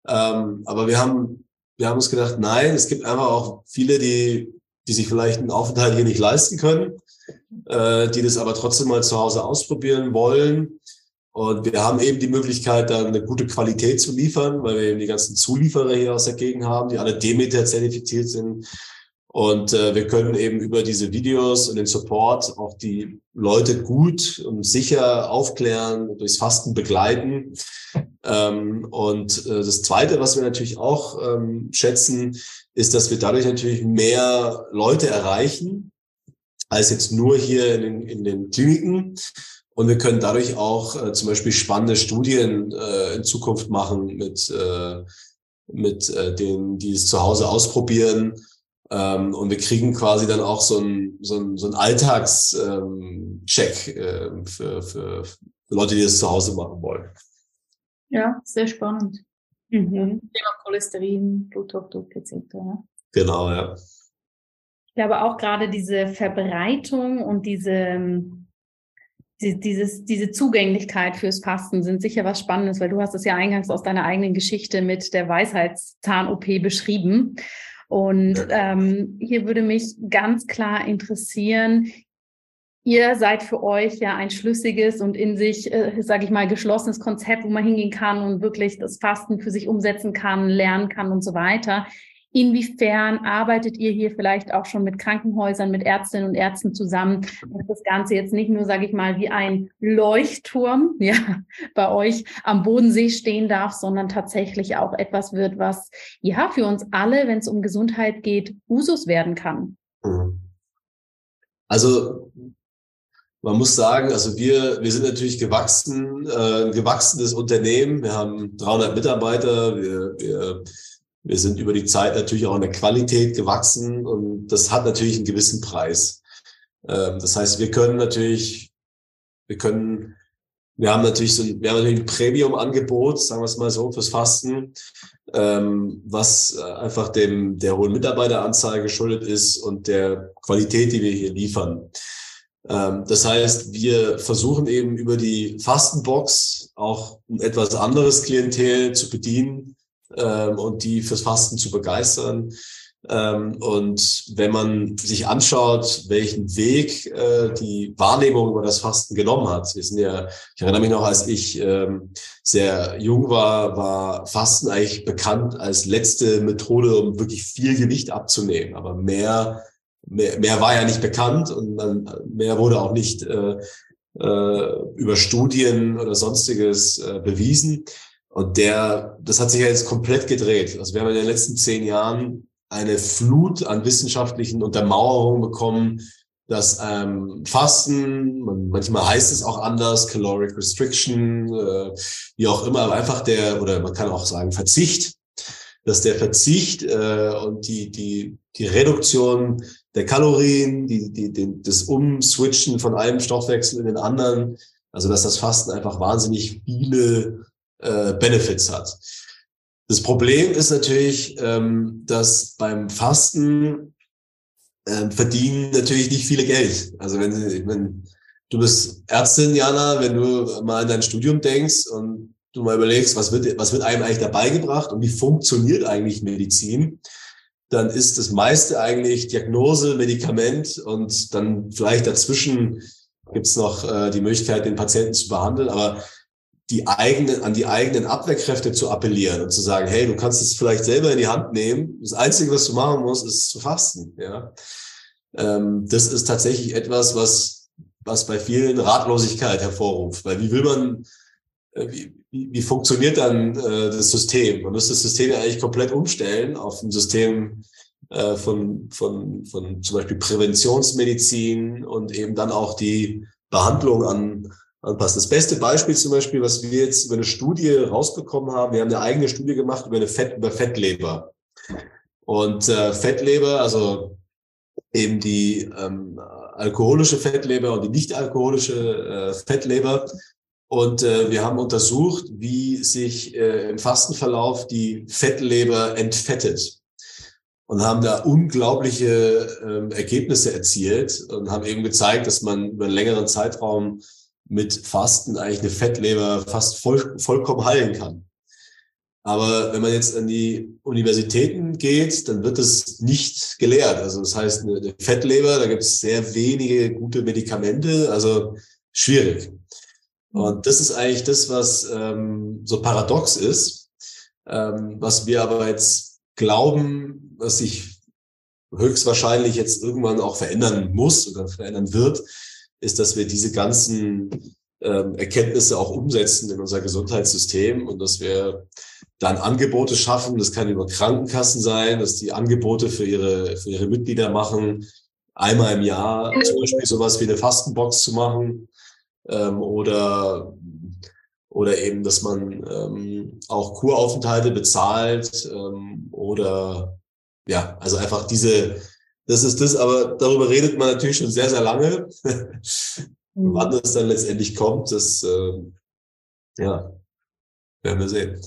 Ähm, aber wir haben, wir haben uns gedacht, nein, es gibt einfach auch viele, die, die sich vielleicht einen Aufenthalt hier nicht leisten können, äh, die das aber trotzdem mal zu Hause ausprobieren wollen. Und wir haben eben die Möglichkeit, dann eine gute Qualität zu liefern, weil wir eben die ganzen Zulieferer hier aus der Gegend haben, die alle Demeter zertifiziert sind und äh, wir können eben über diese Videos und den Support auch die Leute gut und sicher aufklären, durchs Fasten begleiten. Ähm, und äh, das Zweite, was wir natürlich auch ähm, schätzen, ist, dass wir dadurch natürlich mehr Leute erreichen. als jetzt nur hier in den, in den Kliniken. Und wir können dadurch auch äh, zum Beispiel spannende Studien äh, in Zukunft machen mit, äh, mit äh, denen, die es zu Hause ausprobieren. Ähm, und wir kriegen quasi dann auch so ein so ein, so ein Alltagscheck ähm, äh, für, für Leute, die es zu Hause machen wollen. Ja, sehr spannend. Mhm. Thema Cholesterin, Bluthochdruck etc. Genau, ja. Ich glaube auch gerade diese Verbreitung und diese, die, dieses, diese Zugänglichkeit fürs Fasten sind sicher was Spannendes, weil du hast es ja eingangs aus deiner eigenen Geschichte mit der Weisheitszahn-OP beschrieben. Und ähm, hier würde mich ganz klar interessieren, ihr seid für euch ja ein schlüssiges und in sich, äh, sage ich mal, geschlossenes Konzept, wo man hingehen kann und wirklich das Fasten für sich umsetzen kann, lernen kann und so weiter. Inwiefern arbeitet ihr hier vielleicht auch schon mit Krankenhäusern, mit Ärztinnen und Ärzten zusammen, dass das Ganze jetzt nicht nur, sage ich mal, wie ein Leuchtturm ja, bei euch am Bodensee stehen darf, sondern tatsächlich auch etwas wird, was ja für uns alle, wenn es um Gesundheit geht, Usus werden kann? Mhm. Also man muss sagen, also wir, wir sind natürlich gewachsen, äh, gewachsenes Unternehmen. Wir haben 300 Mitarbeiter. Wir, wir wir sind über die Zeit natürlich auch in der Qualität gewachsen und das hat natürlich einen gewissen Preis. Ähm, das heißt, wir können natürlich, wir können, wir haben natürlich so ein, wir haben natürlich ein Premium-Angebot, sagen wir es mal so, fürs Fasten, ähm, was einfach dem, der hohen Mitarbeiteranzahl geschuldet ist und der Qualität, die wir hier liefern. Ähm, das heißt, wir versuchen eben über die Fastenbox auch ein etwas anderes Klientel zu bedienen, ähm, und die fürs Fasten zu begeistern. Ähm, und wenn man sich anschaut, welchen Weg äh, die Wahrnehmung über das Fasten genommen hat, wir sind ja, ich erinnere mich noch, als ich ähm, sehr jung war, war Fasten eigentlich bekannt als letzte Methode, um wirklich viel Gewicht abzunehmen. Aber mehr, mehr, mehr war ja nicht bekannt und dann, mehr wurde auch nicht äh, äh, über Studien oder sonstiges äh, bewiesen. Und der, das hat sich ja jetzt komplett gedreht. Also wir haben in den letzten zehn Jahren eine Flut an wissenschaftlichen Untermauerungen bekommen, dass ähm, Fasten, man, manchmal heißt es auch anders, Caloric Restriction, äh, wie auch immer, aber einfach der, oder man kann auch sagen Verzicht, dass der Verzicht äh, und die, die, die Reduktion der Kalorien, die, die, die, das Umswitchen von einem Stoffwechsel in den anderen, also dass das Fasten einfach wahnsinnig viele äh, Benefits hat. Das Problem ist natürlich, ähm, dass beim Fasten äh, verdienen natürlich nicht viele Geld. Also wenn, Sie, wenn du bist Ärztin, Jana, wenn du mal an dein Studium denkst und du mal überlegst, was wird, was wird einem eigentlich dabei gebracht und wie funktioniert eigentlich Medizin, dann ist das meiste eigentlich Diagnose, Medikament und dann vielleicht dazwischen gibt's noch äh, die Möglichkeit, den Patienten zu behandeln. Aber die eigenen, an die eigenen Abwehrkräfte zu appellieren und zu sagen, hey, du kannst es vielleicht selber in die Hand nehmen. Das Einzige, was du machen musst, ist zu fasten. Ja, ähm, das ist tatsächlich etwas, was was bei vielen Ratlosigkeit hervorruft. Weil wie will man, wie, wie funktioniert dann äh, das System? Man müsste das System ja eigentlich komplett umstellen auf ein System äh, von, von, von zum Beispiel Präventionsmedizin und eben dann auch die Behandlung an anpassen. Das beste Beispiel zum Beispiel, was wir jetzt über eine Studie rausbekommen haben, wir haben eine eigene Studie gemacht über eine Fett, über Fettleber. Und äh, Fettleber, also eben die ähm, alkoholische Fettleber und die nicht alkoholische äh, Fettleber. Und äh, wir haben untersucht, wie sich äh, im Fastenverlauf die Fettleber entfettet und haben da unglaubliche ähm, Ergebnisse erzielt und haben eben gezeigt, dass man über einen längeren Zeitraum mit Fasten eigentlich eine Fettleber fast voll, vollkommen heilen kann. Aber wenn man jetzt an die Universitäten geht, dann wird es nicht gelehrt. Also das heißt, eine Fettleber, da gibt es sehr wenige gute Medikamente, also schwierig. Und das ist eigentlich das, was ähm, so paradox ist, ähm, was wir aber jetzt glauben, was sich höchstwahrscheinlich jetzt irgendwann auch verändern muss oder verändern wird, ist, dass wir diese ganzen ähm, Erkenntnisse auch umsetzen in unser Gesundheitssystem und dass wir dann Angebote schaffen. Das kann über Krankenkassen sein, dass die Angebote für ihre, für ihre Mitglieder machen, einmal im Jahr zum Beispiel sowas wie eine Fastenbox zu machen ähm, oder oder eben, dass man ähm, auch Kuraufenthalte bezahlt ähm, oder ja, also einfach diese, das ist das, aber darüber redet man natürlich schon sehr, sehr lange. Mhm. Wann das dann letztendlich kommt, das äh, ja, werden wir sehen.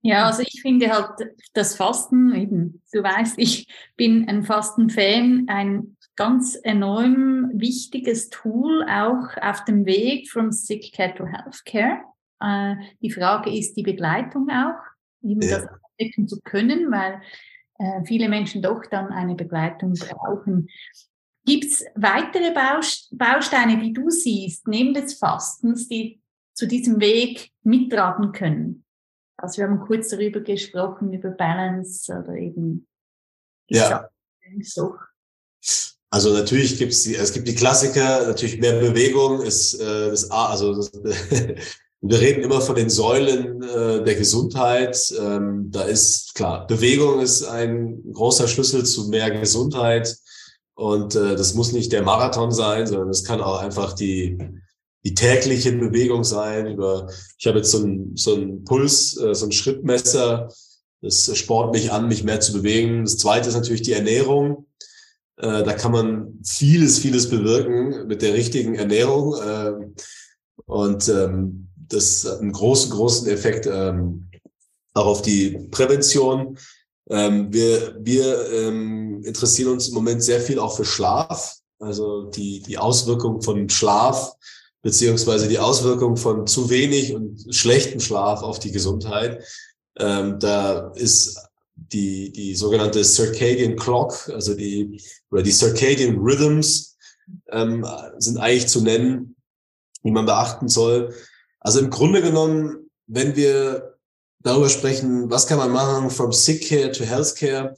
Ja, also ich finde halt das Fasten eben, du weißt, ich bin ein Fasten-Fan, ein ganz enorm wichtiges Tool auch auf dem Weg from Sick Care to Healthcare. Äh, die Frage ist die Begleitung auch, eben ja. das abdecken zu können, weil äh, viele Menschen doch dann eine Begleitung brauchen. Gibt es weitere Bausteine, die du siehst, neben des Fastens, die zu diesem Weg mittragen können? Also wir haben kurz darüber gesprochen, über Balance oder eben ja. So. Also natürlich gibt's die, es gibt die Klassiker, natürlich mehr Bewegung ist äh, das A, also das, wir reden immer von den Säulen äh, der Gesundheit. Ähm, da ist klar, Bewegung ist ein großer Schlüssel zu mehr Gesundheit. Und äh, das muss nicht der Marathon sein, sondern es kann auch einfach die, die tägliche Bewegung sein. Über, ich habe jetzt so ein, so ein Puls, äh, so ein Schrittmesser. Das spornt mich an, mich mehr zu bewegen. Das zweite ist natürlich die Ernährung. Äh, da kann man vieles, vieles bewirken mit der richtigen Ernährung. Äh, und ähm, das hat einen großen, großen Effekt ähm, auch auf die Prävention. Ähm, wir wir ähm, interessieren uns im Moment sehr viel auch für Schlaf, also die, die Auswirkung von Schlaf beziehungsweise die Auswirkung von zu wenig und schlechtem Schlaf auf die Gesundheit. Ähm, da ist die, die sogenannte Circadian Clock, also die, oder die Circadian Rhythms ähm, sind eigentlich zu nennen, die man beachten soll. Also im Grunde genommen, wenn wir darüber sprechen, was kann man machen from sick care to healthcare,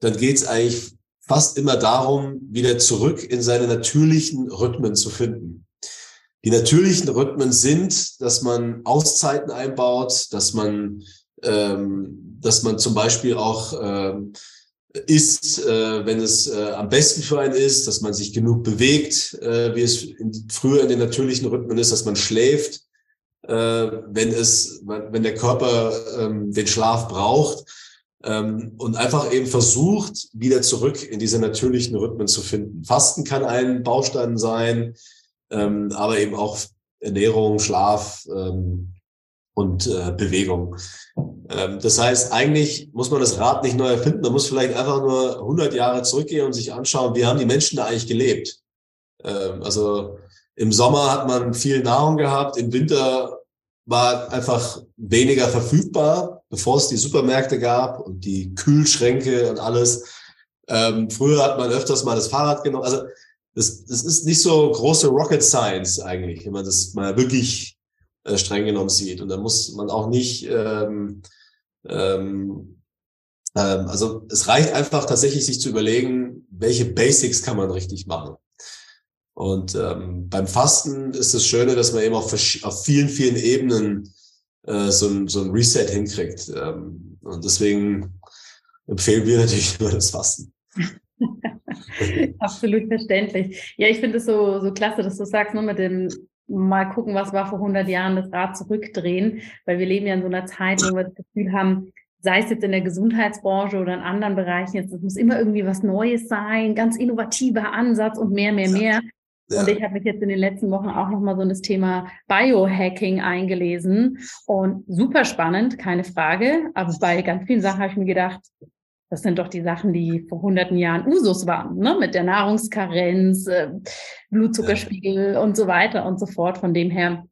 dann geht es eigentlich fast immer darum, wieder zurück in seine natürlichen Rhythmen zu finden. Die natürlichen Rhythmen sind, dass man Auszeiten einbaut, dass man ähm, dass man zum Beispiel auch ähm, isst, äh, wenn es äh, am besten für einen ist, dass man sich genug bewegt, äh, wie es in, früher in den natürlichen Rhythmen ist, dass man schläft, äh, wenn es, wenn der Körper ähm, den Schlaf braucht ähm, und einfach eben versucht, wieder zurück in diese natürlichen Rhythmen zu finden. Fasten kann ein Baustein sein, ähm, aber eben auch Ernährung, Schlaf ähm, und äh, Bewegung. Ähm, das heißt, eigentlich muss man das Rad nicht neu erfinden. Man muss vielleicht einfach nur 100 Jahre zurückgehen und sich anschauen, wie haben die Menschen da eigentlich gelebt. Ähm, also im Sommer hat man viel Nahrung gehabt, im Winter war einfach weniger verfügbar, bevor es die Supermärkte gab und die Kühlschränke und alles. Ähm, früher hat man öfters mal das Fahrrad genommen. Also das, das ist nicht so große Rocket Science eigentlich, wenn man das mal wirklich äh, streng genommen sieht. Und da muss man auch nicht ähm, ähm, ähm, also es reicht einfach tatsächlich, sich zu überlegen, welche Basics kann man richtig machen. Und ähm, beim Fasten ist das Schöne, dass man eben auf, auf vielen, vielen Ebenen äh, so, ein, so ein Reset hinkriegt. Ähm, und deswegen empfehlen wir natürlich immer das Fasten. Absolut verständlich. Ja, ich finde es so, so klasse, dass du sagst, nur ne, mit dem mal gucken, was war vor 100 Jahren, das Rad zurückdrehen, weil wir leben ja in so einer Zeit, wo wir das Gefühl haben, sei es jetzt in der Gesundheitsbranche oder in anderen Bereichen, jetzt, es muss immer irgendwie was Neues sein, ganz innovativer Ansatz und mehr, mehr, mehr. Ja. Und ich habe mich jetzt in den letzten Wochen auch nochmal so in das Thema Biohacking eingelesen und super spannend, keine Frage. Aber bei ganz vielen Sachen habe ich mir gedacht, das sind doch die Sachen, die vor hunderten Jahren Usus waren, ne? mit der Nahrungskarenz, äh, Blutzuckerspiegel ja. und so weiter und so fort. Von dem her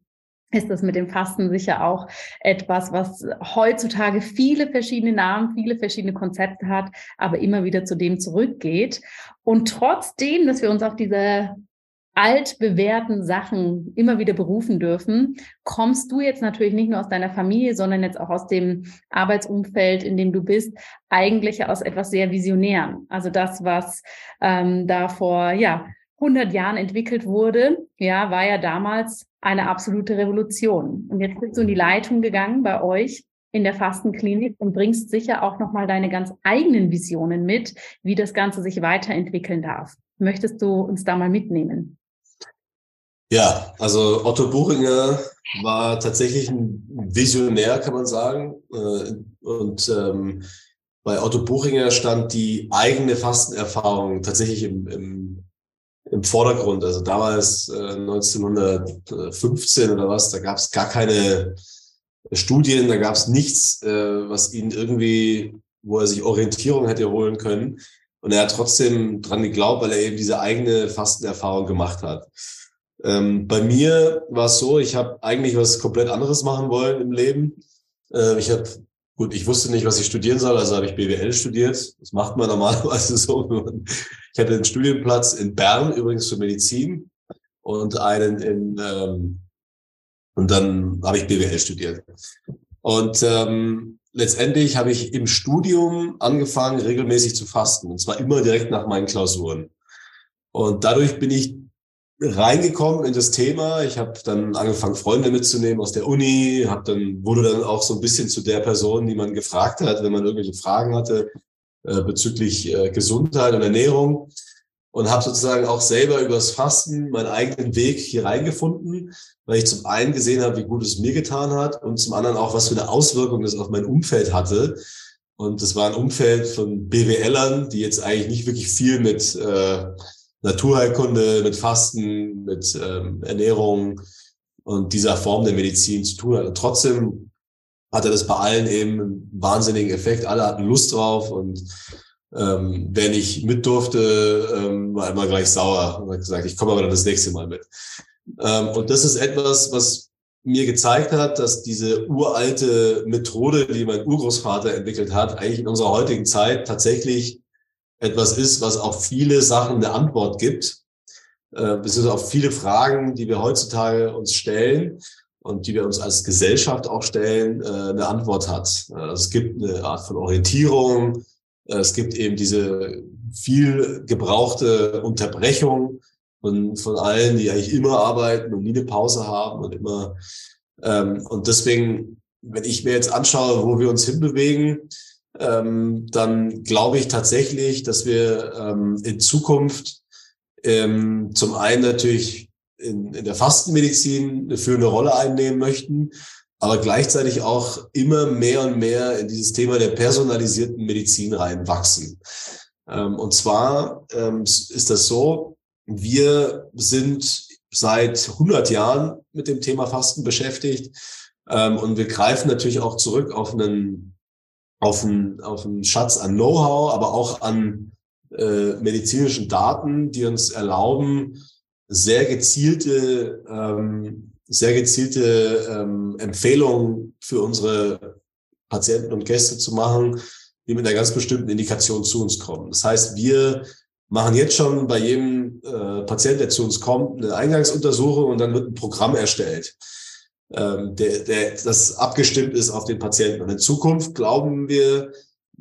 ist das mit dem Fasten sicher auch etwas, was heutzutage viele verschiedene Namen, viele verschiedene Konzepte hat, aber immer wieder zu dem zurückgeht. Und trotzdem, dass wir uns auf diese altbewährten Sachen immer wieder berufen dürfen, kommst du jetzt natürlich nicht nur aus deiner Familie, sondern jetzt auch aus dem Arbeitsumfeld, in dem du bist, eigentlich aus etwas sehr Visionären. Also das, was ähm, da vor ja 100 Jahren entwickelt wurde, ja, war ja damals eine absolute Revolution. Und jetzt bist du in die Leitung gegangen bei euch in der Fastenklinik und bringst sicher auch nochmal deine ganz eigenen Visionen mit, wie das Ganze sich weiterentwickeln darf. Möchtest du uns da mal mitnehmen? Ja, also Otto Buchinger war tatsächlich ein Visionär, kann man sagen. Äh, und ähm, bei Otto Buchinger stand die eigene Fastenerfahrung tatsächlich im, im, im Vordergrund. Also damals äh, 1915 oder was, da gab es gar keine Studien, da gab es nichts, äh, was ihn irgendwie, wo er sich Orientierung hätte holen können. Und er hat trotzdem dran geglaubt, weil er eben diese eigene Fastenerfahrung gemacht hat. Ähm, bei mir war es so, ich habe eigentlich was komplett anderes machen wollen im Leben. Äh, ich habe, gut, ich wusste nicht, was ich studieren soll, also habe ich BWL studiert. Das macht man normalerweise so. Ich hatte einen Studienplatz in Bern, übrigens für Medizin, und einen in ähm, und dann habe ich BWL studiert. Und ähm, letztendlich habe ich im Studium angefangen, regelmäßig zu fasten. Und zwar immer direkt nach meinen Klausuren. Und dadurch bin ich reingekommen in das Thema. Ich habe dann angefangen, Freunde mitzunehmen aus der Uni, habe dann wurde dann auch so ein bisschen zu der Person, die man gefragt hat, wenn man irgendwelche Fragen hatte äh, bezüglich äh, Gesundheit und Ernährung und habe sozusagen auch selber übers Fasten meinen eigenen Weg hier reingefunden, weil ich zum einen gesehen habe, wie gut es mir getan hat und zum anderen auch, was für eine Auswirkung das auf mein Umfeld hatte. Und das war ein Umfeld von BWLern, die jetzt eigentlich nicht wirklich viel mit äh, Naturheilkunde, mit Fasten, mit ähm, Ernährung und dieser Form der Medizin zu tun hat. Und trotzdem hatte das bei allen eben einen wahnsinnigen Effekt. Alle hatten Lust drauf und ähm, wer nicht mit durfte, ähm, war immer gleich sauer und hat gesagt, ich komme aber dann das nächste Mal mit. Ähm, und das ist etwas, was mir gezeigt hat, dass diese uralte Methode, die mein Urgroßvater entwickelt hat, eigentlich in unserer heutigen Zeit tatsächlich etwas ist, was auf viele Sachen eine Antwort gibt. Äh, beziehungsweise auf viele Fragen, die wir heutzutage uns stellen und die wir uns als Gesellschaft auch stellen, äh, eine Antwort hat. Also es gibt eine Art von Orientierung, äh, es gibt eben diese viel gebrauchte Unterbrechung von, von allen, die eigentlich immer arbeiten und nie eine Pause haben und immer. Ähm, und deswegen, wenn ich mir jetzt anschaue, wo wir uns hinbewegen, ähm, dann glaube ich tatsächlich, dass wir ähm, in Zukunft ähm, zum einen natürlich in, in der Fastenmedizin eine führende Rolle einnehmen möchten, aber gleichzeitig auch immer mehr und mehr in dieses Thema der personalisierten Medizin reinwachsen. Ähm, und zwar ähm, ist das so, wir sind seit 100 Jahren mit dem Thema Fasten beschäftigt ähm, und wir greifen natürlich auch zurück auf einen, auf einen, auf einen Schatz an Know-how, aber auch an äh, medizinischen Daten, die uns erlauben, sehr gezielte ähm, sehr gezielte ähm, Empfehlungen für unsere Patienten und Gäste zu machen, die mit einer ganz bestimmten Indikation zu uns kommen. Das heißt, wir machen jetzt schon bei jedem äh, Patienten, der zu uns kommt, eine Eingangsuntersuchung und dann wird ein Programm erstellt, ähm, der, der, das abgestimmt ist auf den Patienten. Und in Zukunft glauben wir,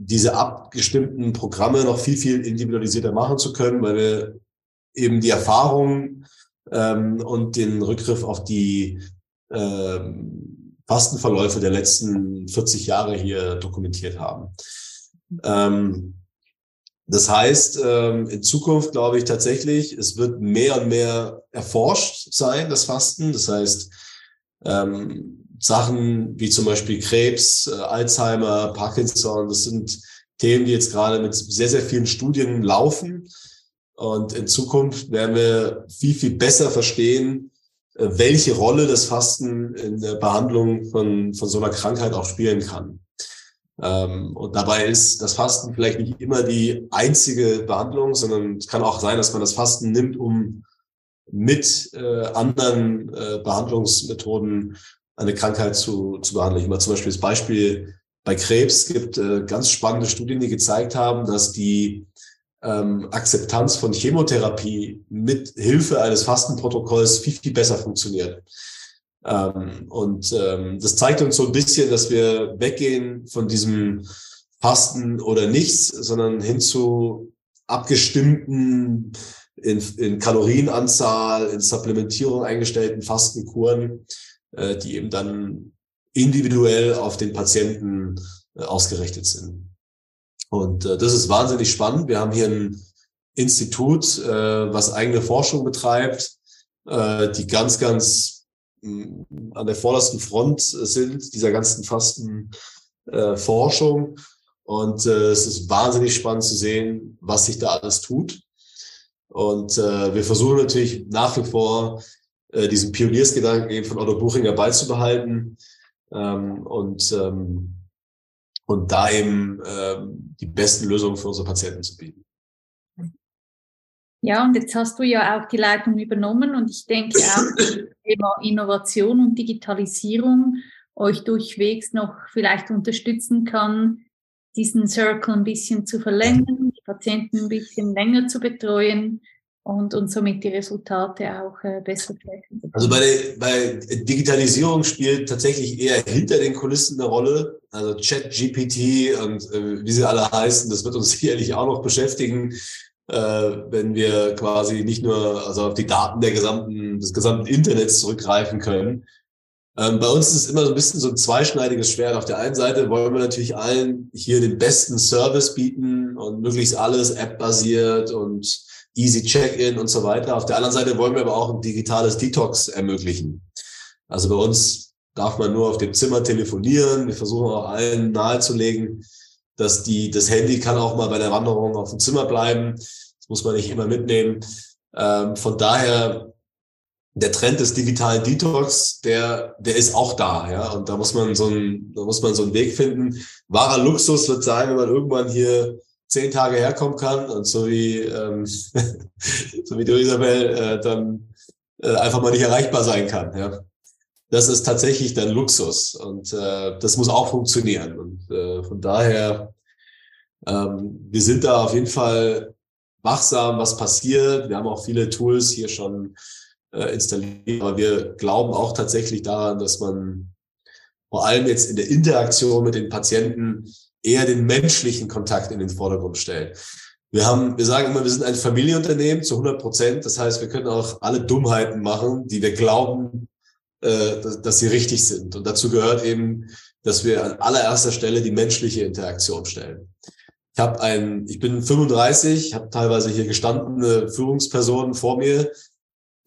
diese abgestimmten Programme noch viel, viel individualisierter machen zu können, weil wir eben die Erfahrung ähm, und den Rückgriff auf die ähm, Fastenverläufe der letzten 40 Jahre hier dokumentiert haben. Ähm, das heißt, ähm, in Zukunft glaube ich tatsächlich, es wird mehr und mehr erforscht sein, das Fasten. Das heißt, ähm, Sachen wie zum Beispiel Krebs, äh, Alzheimer, Parkinson, das sind Themen, die jetzt gerade mit sehr, sehr vielen Studien laufen. Und in Zukunft werden wir viel, viel besser verstehen, äh, welche Rolle das Fasten in der Behandlung von, von so einer Krankheit auch spielen kann. Ähm, und dabei ist das Fasten vielleicht nicht immer die einzige Behandlung, sondern es kann auch sein, dass man das Fasten nimmt, um mit äh, anderen äh, Behandlungsmethoden eine Krankheit zu, zu behandeln. Ich mache zum Beispiel das Beispiel bei Krebs gibt äh, ganz spannende Studien, die gezeigt haben, dass die ähm, Akzeptanz von Chemotherapie mit Hilfe eines Fastenprotokolls viel, viel besser funktioniert. Ähm, und ähm, das zeigt uns so ein bisschen, dass wir weggehen von diesem Fasten oder nichts, sondern hin zu abgestimmten, in, in Kalorienanzahl, in Supplementierung eingestellten Fastenkuren, äh, die eben dann individuell auf den Patienten äh, ausgerichtet sind. Und äh, das ist wahnsinnig spannend. Wir haben hier ein Institut, äh, was eigene Forschung betreibt, äh, die ganz, ganz mm, an der vordersten Front sind, dieser ganzen Fasten äh, Forschung. Und äh, es ist wahnsinnig spannend zu sehen, was sich da alles tut. Und äh, wir versuchen natürlich nach wie vor äh, diesen Pioniersgedanken eben von Otto Buchinger beizubehalten ähm, und, ähm, und da eben ähm, die besten Lösungen für unsere Patienten zu bieten. Ja, und jetzt hast du ja auch die Leitung übernommen und ich denke auch, das Thema Innovation und Digitalisierung euch durchwegs noch vielleicht unterstützen kann, diesen Circle ein bisschen zu verlängern, Patienten ein bisschen länger zu betreuen und, und somit die Resultate auch äh, besser treffen. Also bei, der, bei Digitalisierung spielt tatsächlich eher hinter den Kulissen eine Rolle. Also Chat, GPT und äh, wie sie alle heißen, das wird uns sicherlich auch noch beschäftigen, äh, wenn wir quasi nicht nur also auf die Daten der gesamten, des gesamten Internets zurückgreifen können, ähm, bei uns ist es immer so ein bisschen so ein zweischneidiges Schwert. Auf der einen Seite wollen wir natürlich allen hier den besten Service bieten und möglichst alles App-basiert und easy Check-in und so weiter. Auf der anderen Seite wollen wir aber auch ein digitales Detox ermöglichen. Also bei uns darf man nur auf dem Zimmer telefonieren. Wir versuchen auch allen nahezulegen, dass die, das Handy kann auch mal bei der Wanderung auf dem Zimmer bleiben. Das muss man nicht immer mitnehmen. Ähm, von daher der Trend des digitalen Detox, der, der ist auch da, ja. Und da muss man so ein, da muss man so einen Weg finden. Wahrer Luxus wird sein, wenn man irgendwann hier zehn Tage herkommen kann und so wie, ähm, so wie du, Isabel, äh, dann äh, einfach mal nicht erreichbar sein kann, ja. Das ist tatsächlich dann Luxus und äh, das muss auch funktionieren. Und äh, von daher, ähm, wir sind da auf jeden Fall wachsam, was passiert. Wir haben auch viele Tools hier schon äh, installieren. Aber wir glauben auch tatsächlich daran, dass man vor allem jetzt in der Interaktion mit den Patienten eher den menschlichen Kontakt in den Vordergrund stellt. Wir haben, wir sagen immer, wir sind ein Familienunternehmen zu 100 Prozent. Das heißt, wir können auch alle Dummheiten machen, die wir glauben, äh, dass, dass sie richtig sind. Und dazu gehört eben, dass wir an allererster Stelle die menschliche Interaktion stellen. Ich habe ein, ich bin 35, habe teilweise hier gestandene Führungspersonen vor mir,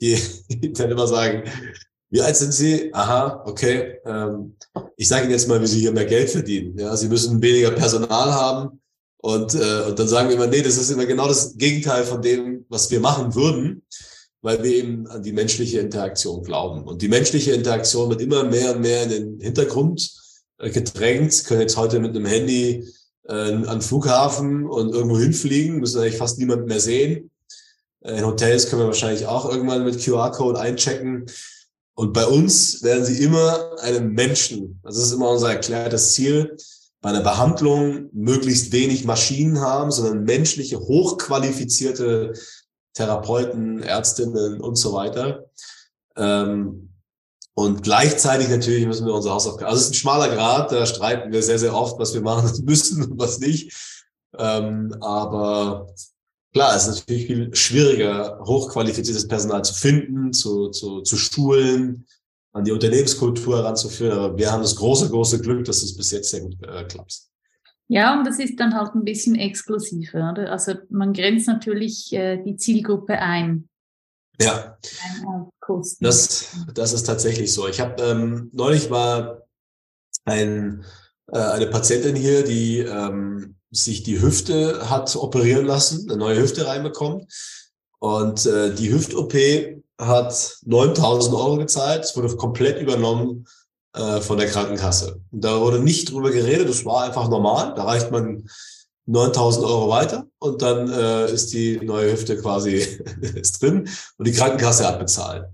die dann immer sagen, wie alt sind Sie? Aha, okay. Ähm, ich sage Ihnen jetzt mal, wie Sie hier mehr Geld verdienen. Ja, Sie müssen weniger Personal haben. Und, äh, und dann sagen wir immer, nee, das ist immer genau das Gegenteil von dem, was wir machen würden, weil wir eben an die menschliche Interaktion glauben. Und die menschliche Interaktion wird immer mehr und mehr in den Hintergrund äh, gedrängt. Können jetzt heute mit einem Handy äh, an Flughafen und irgendwo hinfliegen, müssen eigentlich fast niemanden mehr sehen. Äh, in Hotels können wir wahrscheinlich auch irgendwann mit QR-Code einchecken. Und bei uns werden sie immer einem Menschen, das ist immer unser erklärtes Ziel, bei einer Behandlung möglichst wenig Maschinen haben, sondern menschliche, hochqualifizierte Therapeuten, Ärztinnen und so weiter. Ähm, und gleichzeitig natürlich müssen wir unsere Hausaufgaben, also es ist ein schmaler Grad, da streiten wir sehr, sehr oft, was wir machen müssen und was nicht. Ähm, aber Klar, es ist natürlich viel schwieriger, hochqualifiziertes Personal zu finden, zu, zu, zu schulen, an die Unternehmenskultur heranzuführen. Aber wir haben das große, große Glück, dass es bis jetzt sehr gut äh, klappt. Ja, und das ist dann halt ein bisschen exklusiver. Oder? Also man grenzt natürlich äh, die Zielgruppe ein. Ja, das, das ist tatsächlich so. Ich habe ähm, neulich mal ein, äh, eine Patientin hier, die ähm, sich die Hüfte hat operieren lassen, eine neue Hüfte reinbekommen. Und äh, die Hüft-OP hat 9000 Euro gezahlt. Es wurde komplett übernommen äh, von der Krankenkasse. Und da wurde nicht drüber geredet, das war einfach normal. Da reicht man 9000 Euro weiter und dann äh, ist die neue Hüfte quasi ist drin und die Krankenkasse hat bezahlt.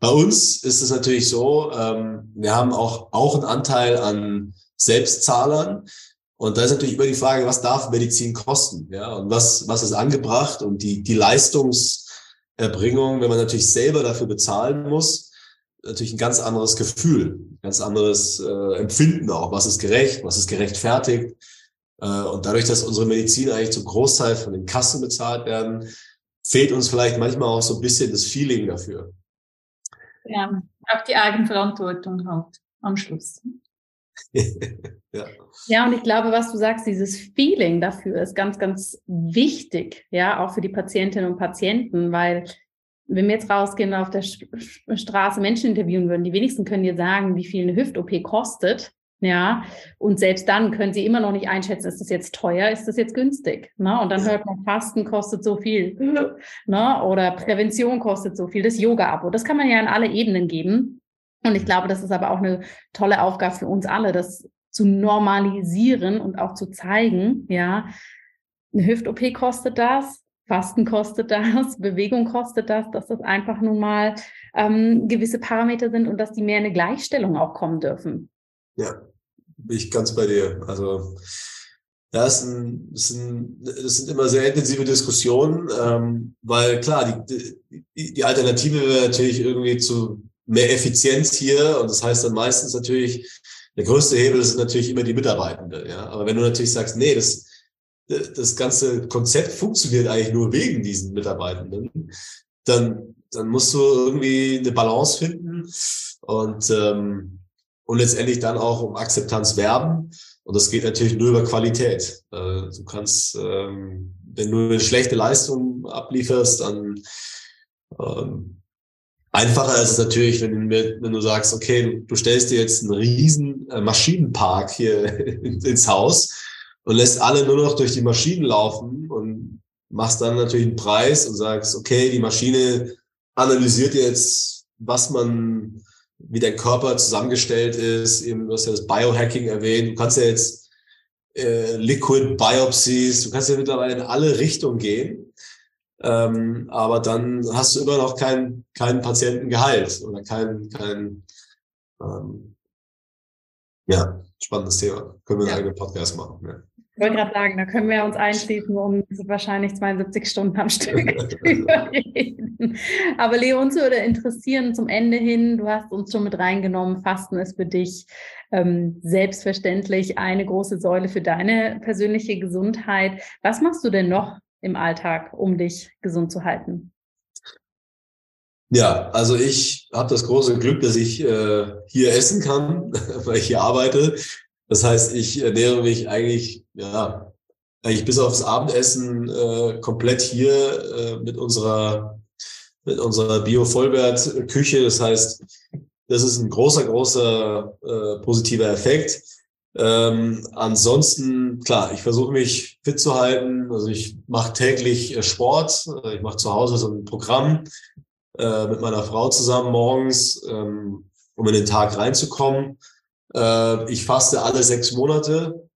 Bei uns ist es natürlich so, ähm, wir haben auch, auch einen Anteil an Selbstzahlern. Und da ist natürlich immer die Frage, was darf Medizin kosten? Ja, und was, was ist angebracht? Und die, die Leistungserbringung, wenn man natürlich selber dafür bezahlen muss, natürlich ein ganz anderes Gefühl, ganz anderes äh, Empfinden auch. Was ist gerecht? Was ist gerechtfertigt? Äh, und dadurch, dass unsere Medizin eigentlich zum Großteil von den Kassen bezahlt werden, fehlt uns vielleicht manchmal auch so ein bisschen das Feeling dafür. Ja, auch die Eigenverantwortung halt am Schluss. ja. ja, und ich glaube, was du sagst, dieses Feeling dafür ist ganz, ganz wichtig, ja, auch für die Patientinnen und Patienten, weil wenn wir jetzt rausgehen und auf der Straße Menschen interviewen würden, die wenigsten können dir sagen, wie viel eine Hüft-OP kostet. Ja, und selbst dann können sie immer noch nicht einschätzen, ist das jetzt teuer, ist das jetzt günstig? Ne? Und dann hört man, Fasten kostet so viel, ne? oder Prävention kostet so viel, das Yoga-Abo. Das kann man ja in alle Ebenen geben. Und ich glaube, das ist aber auch eine tolle Aufgabe für uns alle, das zu normalisieren und auch zu zeigen, ja, eine Hüft-OP kostet das, Fasten kostet das, Bewegung kostet das, dass das einfach nun mal ähm, gewisse Parameter sind und dass die mehr in eine Gleichstellung auch kommen dürfen. Ja, bin ich ganz bei dir. Also ja, es sind, es sind, es sind immer sehr intensive Diskussionen, ähm, weil klar, die, die, die Alternative wäre natürlich irgendwie zu mehr Effizienz hier und das heißt dann meistens natürlich, der größte Hebel sind natürlich immer die Mitarbeitende. Ja? Aber wenn du natürlich sagst, nee, das, das ganze Konzept funktioniert eigentlich nur wegen diesen Mitarbeitenden, dann, dann musst du irgendwie eine Balance finden und, ähm, und letztendlich dann auch um Akzeptanz werben. Und das geht natürlich nur über Qualität. Äh, du kannst, ähm, wenn du eine schlechte Leistung ablieferst, dann ähm, einfacher ist es natürlich, wenn, wenn du sagst, okay, du stellst dir jetzt einen riesen äh, Maschinenpark hier ins Haus und lässt alle nur noch durch die Maschinen laufen und machst dann natürlich einen Preis und sagst, okay, die Maschine analysiert jetzt, was man, wie dein Körper zusammengestellt ist. Eben, du hast ja das Biohacking erwähnt. Du kannst ja jetzt äh, Liquid Biopsies, du kannst ja mittlerweile in alle Richtungen gehen. Ähm, aber dann hast du immer noch keinen keinen Patienten geheilt oder keinen kein, ähm, ja, spannendes Thema. Können wir ja. einen eigenen Podcast machen. Ja. Ich wollte gerade sagen, da können wir uns einschließen, um wahrscheinlich 72 Stunden am Stück reden. Aber Leo, uns würde interessieren zum Ende hin, du hast uns schon mit reingenommen, Fasten ist für dich ähm, selbstverständlich eine große Säule für deine persönliche Gesundheit. Was machst du denn noch im Alltag, um dich gesund zu halten? Ja, also ich habe das große Glück, dass ich äh, hier essen kann, weil ich hier arbeite. Das heißt, ich ernähre mich eigentlich, ja, eigentlich bis aufs Abendessen äh, komplett hier äh, mit unserer mit unserer Bio-Vollwert-Küche. Das heißt, das ist ein großer, großer äh, positiver Effekt. Ähm, ansonsten, klar, ich versuche mich fit zu halten. Also ich mache täglich äh, Sport. Ich mache zu Hause so ein Programm äh, mit meiner Frau zusammen morgens, ähm, um in den Tag reinzukommen. Äh, ich faste alle sechs Monate.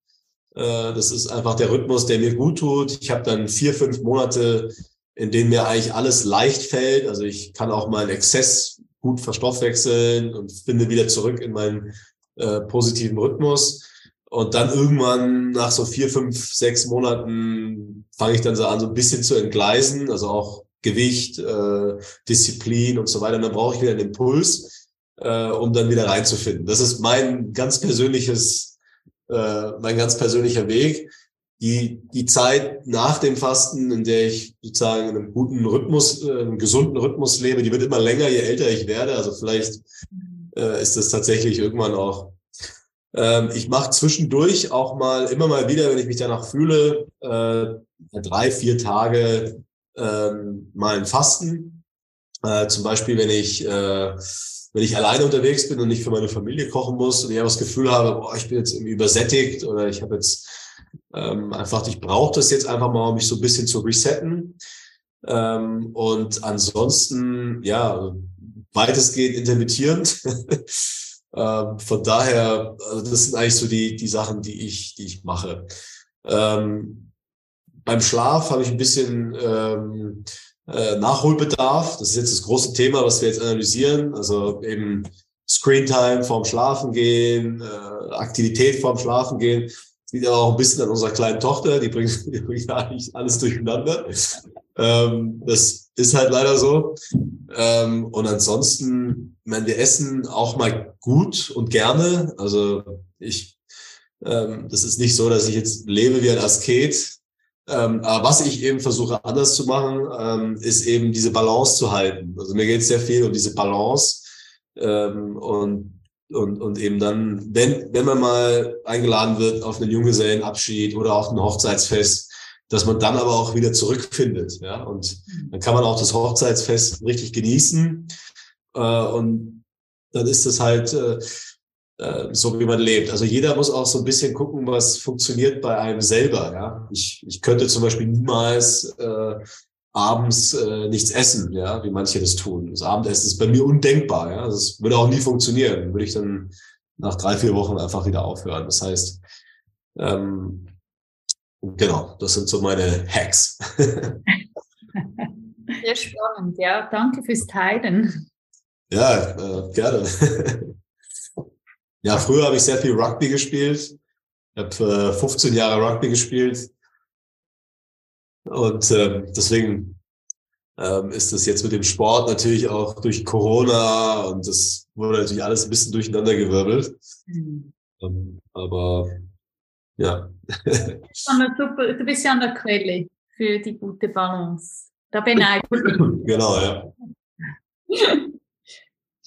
Äh, das ist einfach der Rhythmus, der mir gut tut. Ich habe dann vier, fünf Monate, in denen mir eigentlich alles leicht fällt. Also ich kann auch mal einen Exzess gut verstoffwechseln und finde wieder zurück in meinen äh, positiven Rhythmus. Und dann irgendwann nach so vier, fünf, sechs Monaten fange ich dann so an, so ein bisschen zu entgleisen, also auch Gewicht, äh, Disziplin und so weiter. Und dann brauche ich wieder einen Impuls äh, um dann wieder reinzufinden. Das ist mein ganz persönliches, äh, mein ganz persönlicher Weg. Die, die Zeit nach dem Fasten, in der ich sozusagen in einem guten Rhythmus, äh, einem gesunden Rhythmus lebe, die wird immer länger, je älter ich werde. Also vielleicht äh, ist das tatsächlich irgendwann auch. Ähm, ich mache zwischendurch auch mal, immer mal wieder, wenn ich mich danach fühle, äh, drei, vier Tage äh, mal ein Fasten. Äh, zum Beispiel, wenn ich äh, wenn ich alleine unterwegs bin und nicht für meine Familie kochen muss und ich das Gefühl habe, boah, ich bin jetzt irgendwie übersättigt oder ich habe jetzt ähm, einfach, ich brauche das jetzt einfach mal, um mich so ein bisschen zu resetten. Ähm, und ansonsten, ja, weitestgehend intermittierend. ähm, von daher, also das sind eigentlich so die, die Sachen, die ich, die ich mache. Ähm, beim Schlaf habe ich ein bisschen ähm, äh, Nachholbedarf. Das ist jetzt das große Thema, was wir jetzt analysieren. Also eben Screentime vorm Schlafen gehen, äh, Aktivität vorm Schlafen gehen. Das liegt aber auch ein bisschen an unserer kleinen Tochter, die bringt, die bringt eigentlich alles durcheinander. Ähm, das ist halt leider so. Ähm, und ansonsten, ich meine, wir essen auch mal gut und gerne. Also ich, ähm, das ist nicht so, dass ich jetzt lebe wie ein Asket, ähm, aber was ich eben versuche anders zu machen, ähm, ist eben diese Balance zu halten. Also mir geht es sehr viel um diese Balance. Ähm, und und, und eben dann, wenn, wenn man mal eingeladen wird auf einen Junggesellenabschied oder auf ein Hochzeitsfest, dass man dann aber auch wieder zurückfindet. Ja? Und dann kann man auch das Hochzeitsfest richtig genießen. Äh, und dann ist es halt äh, äh, so, wie man lebt. Also jeder muss auch so ein bisschen gucken, was funktioniert bei einem selber. Ja? Ich, ich könnte zum Beispiel niemals äh, abends äh, nichts essen, ja, wie manche das tun. Das Abendessen ist bei mir undenkbar, ja. Das würde auch nie funktionieren. Würde ich dann nach drei, vier Wochen einfach wieder aufhören. Das heißt, ähm, genau, das sind so meine Hacks. Sehr spannend, ja. Danke fürs Teilen. Ja, äh, gerne. ja, früher habe ich sehr viel Rugby gespielt. Ich habe äh, 15 Jahre Rugby gespielt und ähm, deswegen ähm, ist das jetzt mit dem Sport natürlich auch durch Corona und das wurde natürlich alles ein bisschen durcheinander gewirbelt. Mhm. Ähm, aber ja. super, du bist ja an der Quelle für die gute Balance. Da beneide ich. Genau, ja.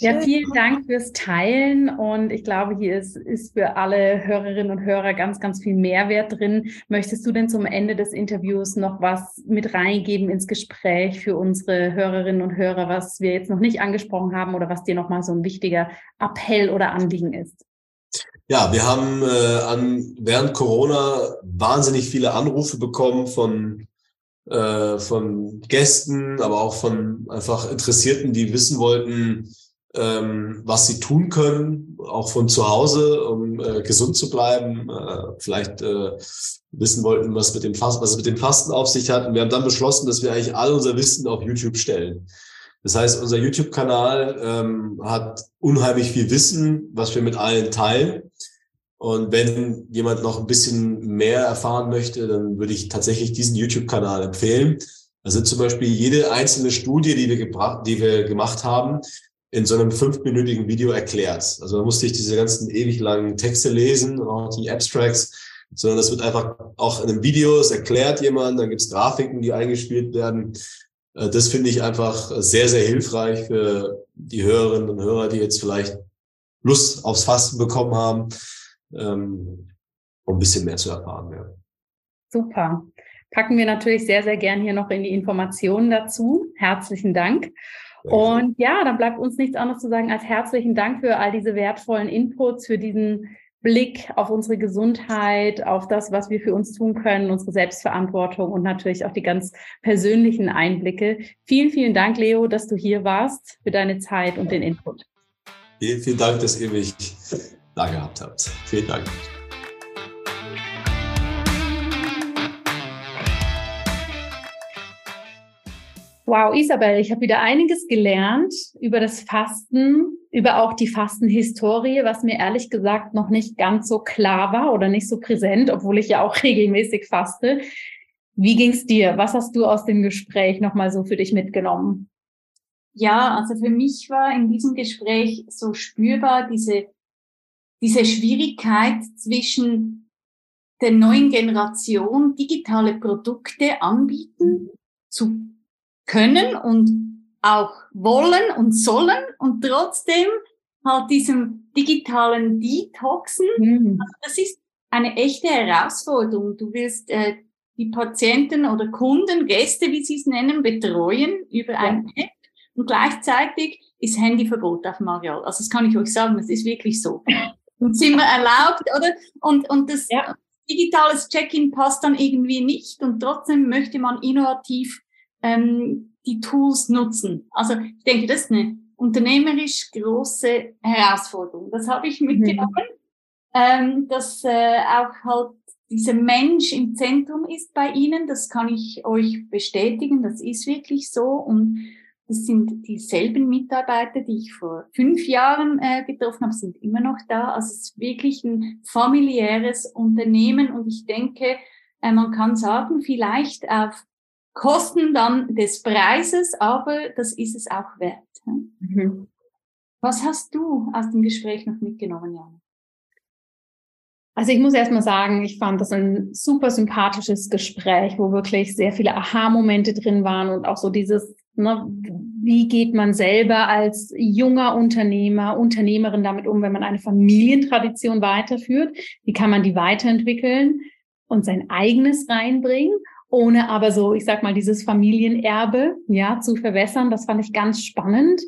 Ja, vielen Dank fürs Teilen und ich glaube, hier ist, ist für alle Hörerinnen und Hörer ganz, ganz viel Mehrwert drin. Möchtest du denn zum Ende des Interviews noch was mit reingeben ins Gespräch für unsere Hörerinnen und Hörer, was wir jetzt noch nicht angesprochen haben oder was dir nochmal so ein wichtiger Appell oder Anliegen ist? Ja, wir haben äh, an, während Corona wahnsinnig viele Anrufe bekommen von äh, von Gästen, aber auch von einfach Interessierten, die wissen wollten, ähm, was sie tun können, auch von zu Hause, um äh, gesund zu bleiben. Äh, vielleicht äh, wissen wollten, was mit dem Fasten, was es mit dem Fasten auf sich hat. Und wir haben dann beschlossen, dass wir eigentlich all unser Wissen auf YouTube stellen. Das heißt, unser YouTube-Kanal ähm, hat unheimlich viel Wissen, was wir mit allen teilen. Und wenn jemand noch ein bisschen mehr erfahren möchte, dann würde ich tatsächlich diesen YouTube-Kanal empfehlen. Also zum Beispiel jede einzelne Studie, die wir gebracht, die wir gemacht haben, in so einem fünfminütigen Video erklärt. Also da musste ich diese ganzen ewig langen Texte lesen und auch die Abstracts, sondern das wird einfach auch in einem Video, es erklärt jemand, dann gibt's Grafiken, die eingespielt werden. Äh, das finde ich einfach sehr, sehr hilfreich für die Hörerinnen und Hörer, die jetzt vielleicht Lust aufs Fasten bekommen haben, ähm, um ein bisschen mehr zu erfahren. Ja. Super. Packen wir natürlich sehr, sehr gern hier noch in die Informationen dazu. Herzlichen Dank. Und ja, dann bleibt uns nichts anderes zu sagen als herzlichen Dank für all diese wertvollen Inputs, für diesen Blick auf unsere Gesundheit, auf das, was wir für uns tun können, unsere Selbstverantwortung und natürlich auch die ganz persönlichen Einblicke. Vielen, vielen Dank, Leo, dass du hier warst, für deine Zeit und den Input. Vielen, vielen Dank, dass ihr mich da gehabt habt. Vielen Dank. Wow, Isabel, ich habe wieder einiges gelernt über das Fasten, über auch die Fastenhistorie, was mir ehrlich gesagt noch nicht ganz so klar war oder nicht so präsent, obwohl ich ja auch regelmäßig faste. Wie ging's dir? Was hast du aus dem Gespräch nochmal so für dich mitgenommen? Ja, also für mich war in diesem Gespräch so spürbar diese, diese Schwierigkeit zwischen der neuen Generation digitale Produkte anbieten zu können und auch wollen und sollen und trotzdem halt diesem digitalen Detoxen. Mhm. Also das ist eine echte Herausforderung. Du willst äh, die Patienten oder Kunden, Gäste, wie sie es nennen, betreuen über ja. eine App und gleichzeitig ist Handyverbot auf Marial. Also das kann ich euch sagen, das ist wirklich so. Und sind wir erlaubt, oder? Und, und das ja. digitales Check-in passt dann irgendwie nicht und trotzdem möchte man innovativ ähm, die Tools nutzen. Also ich denke, das ist eine unternehmerisch große Herausforderung. Das habe ich mitgenommen, mhm. ähm, dass äh, auch halt dieser Mensch im Zentrum ist bei Ihnen. Das kann ich euch bestätigen. Das ist wirklich so. Und das sind dieselben Mitarbeiter, die ich vor fünf Jahren äh, getroffen habe, sind immer noch da. Also es ist wirklich ein familiäres Unternehmen. Und ich denke, äh, man kann sagen, vielleicht auf Kosten dann des Preises, aber das ist es auch wert. Mhm. Was hast du aus dem Gespräch noch mitgenommen, Jan? Also ich muss erst mal sagen, ich fand das ein super sympathisches Gespräch, wo wirklich sehr viele Aha-Momente drin waren und auch so dieses Ne? Wie geht man selber als junger Unternehmer, Unternehmerin damit um, wenn man eine Familientradition weiterführt? Wie kann man die weiterentwickeln und sein eigenes reinbringen? Ohne aber so, ich sag mal, dieses Familienerbe, ja, zu verwässern. Das fand ich ganz spannend,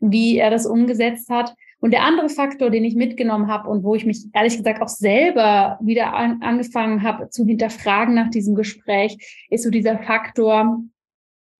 wie er das umgesetzt hat. Und der andere Faktor, den ich mitgenommen habe und wo ich mich ehrlich gesagt auch selber wieder an, angefangen habe zu hinterfragen nach diesem Gespräch, ist so dieser Faktor,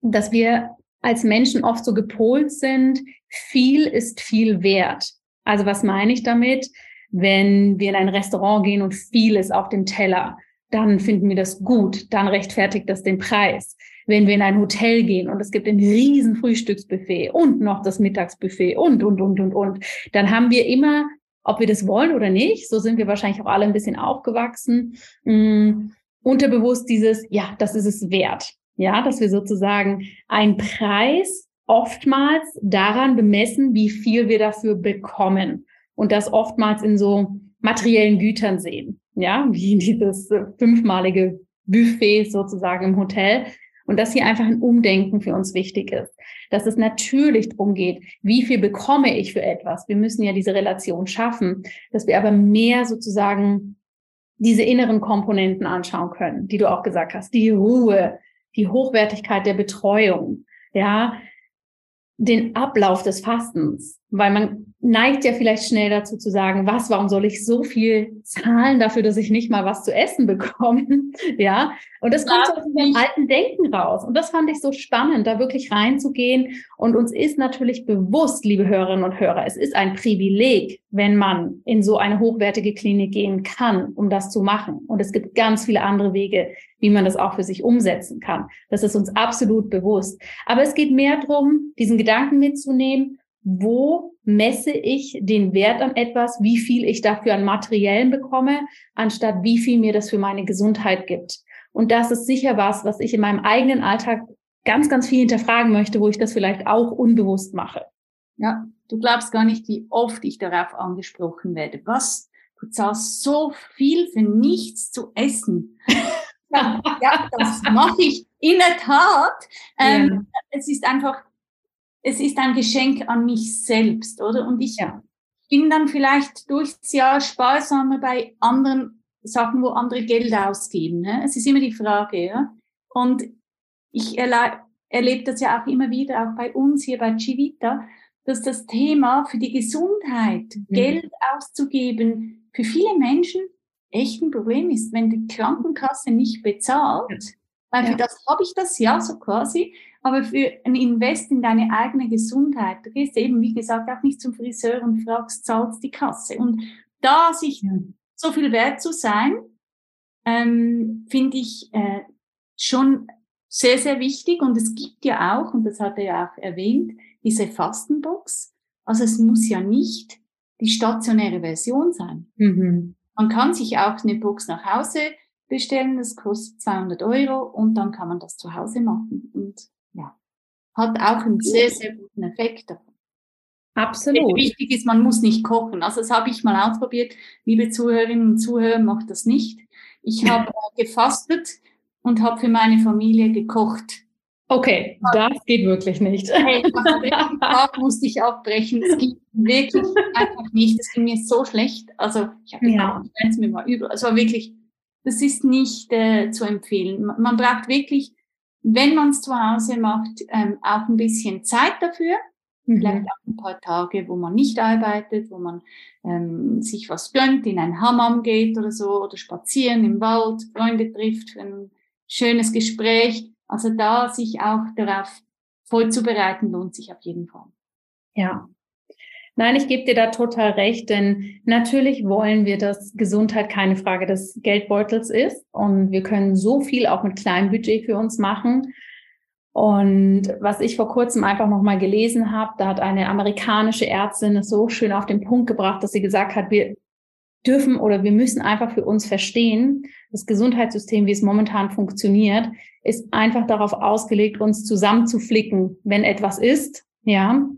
dass wir als Menschen oft so gepolt sind, viel ist viel wert. Also was meine ich damit? Wenn wir in ein Restaurant gehen und viel ist auf dem Teller, dann finden wir das gut, dann rechtfertigt das den Preis wenn wir in ein Hotel gehen und es gibt ein riesen Frühstücksbuffet und noch das Mittagsbuffet und, und, und, und, und, dann haben wir immer, ob wir das wollen oder nicht, so sind wir wahrscheinlich auch alle ein bisschen aufgewachsen, mh, mm, unterbewusst dieses, ja, das ist es wert. Ja, dass wir sozusagen einen Preis oftmals daran bemessen, wie viel wir dafür bekommen und das oftmals in so materiellen Gütern sehen. Ja, wie dieses fünfmalige Buffet sozusagen im Hotel. Und dass hier einfach ein Umdenken für uns wichtig ist. Dass es natürlich darum geht, wie viel bekomme ich für etwas. Wir müssen ja diese Relation schaffen, dass wir aber mehr sozusagen diese inneren Komponenten anschauen können, die du auch gesagt hast. Die Ruhe, die Hochwertigkeit der Betreuung, ja, den Ablauf des Fastens, weil man neigt ja vielleicht schnell dazu zu sagen, was, warum soll ich so viel zahlen dafür, dass ich nicht mal was zu essen bekomme? ja. Und das kommt aus dem alten Denken raus. Und das fand ich so spannend, da wirklich reinzugehen. Und uns ist natürlich bewusst, liebe Hörerinnen und Hörer, es ist ein Privileg, wenn man in so eine hochwertige Klinik gehen kann, um das zu machen. Und es gibt ganz viele andere Wege, wie man das auch für sich umsetzen kann. Das ist uns absolut bewusst. Aber es geht mehr darum, diesen Gedanken mitzunehmen wo messe ich den Wert an etwas, wie viel ich dafür an Materiellen bekomme, anstatt wie viel mir das für meine Gesundheit gibt. Und das ist sicher was, was ich in meinem eigenen Alltag ganz, ganz viel hinterfragen möchte, wo ich das vielleicht auch unbewusst mache. Ja, du glaubst gar nicht, wie oft ich darauf angesprochen werde. Was? Du zahlst so viel für nichts zu essen. ja, das mache ich in der Tat. Ähm, ja. Es ist einfach es ist ein Geschenk an mich selbst, oder? Und ich ja. bin dann vielleicht durchs Jahr sparsamer bei anderen Sachen, wo andere Geld ausgeben. Ne? Es ist immer die Frage, ja. Und ich erle erlebe das ja auch immer wieder, auch bei uns hier bei Civita, dass das Thema für die Gesundheit, mhm. Geld auszugeben, für viele Menschen echt ein Problem ist, wenn die Krankenkasse nicht bezahlt. Weil für ja. das habe ich das ja so quasi. Aber für ein Invest in deine eigene Gesundheit, du gehst eben, wie gesagt, auch nicht zum Friseur und fragst, zahlst die Kasse. Und da sich ja. so viel wert zu sein, ähm, finde ich äh, schon sehr, sehr wichtig. Und es gibt ja auch, und das hat er ja auch erwähnt, diese Fastenbox. Also es muss ja nicht die stationäre Version sein. Mhm. Man kann sich auch eine Box nach Hause bestellen, das kostet 200 Euro und dann kann man das zu Hause machen. Und hat auch einen sehr, sehr guten Effekt davon. Absolut. Wichtig ist, man muss nicht kochen. Also das habe ich mal ausprobiert. Liebe Zuhörerinnen und Zuhörer, macht das nicht. Ich habe gefastet und habe für meine Familie gekocht. Okay, das geht wirklich nicht. Hey, Tag musste ich abbrechen. Es ging wirklich einfach nicht. Es ging mir so schlecht. Also ich habe ja. mir mal übel. Also wirklich, das ist nicht äh, zu empfehlen. Man braucht wirklich wenn man es zu Hause macht, ähm, auch ein bisschen Zeit dafür. Mhm. Vielleicht auch ein paar Tage, wo man nicht arbeitet, wo man ähm, sich was gönnt, in ein Hammam geht oder so, oder spazieren im Wald, Freunde trifft für ein schönes Gespräch. Also da sich auch darauf vorzubereiten, lohnt sich auf jeden Fall. Ja, Nein, ich gebe dir da total recht, denn natürlich wollen wir, dass Gesundheit keine Frage des Geldbeutels ist und wir können so viel auch mit kleinem Budget für uns machen. Und was ich vor kurzem einfach nochmal gelesen habe, da hat eine amerikanische Ärztin es so schön auf den Punkt gebracht, dass sie gesagt hat, wir dürfen oder wir müssen einfach für uns verstehen, das Gesundheitssystem, wie es momentan funktioniert, ist einfach darauf ausgelegt, uns zusammenzuflicken, wenn etwas ist. Ja,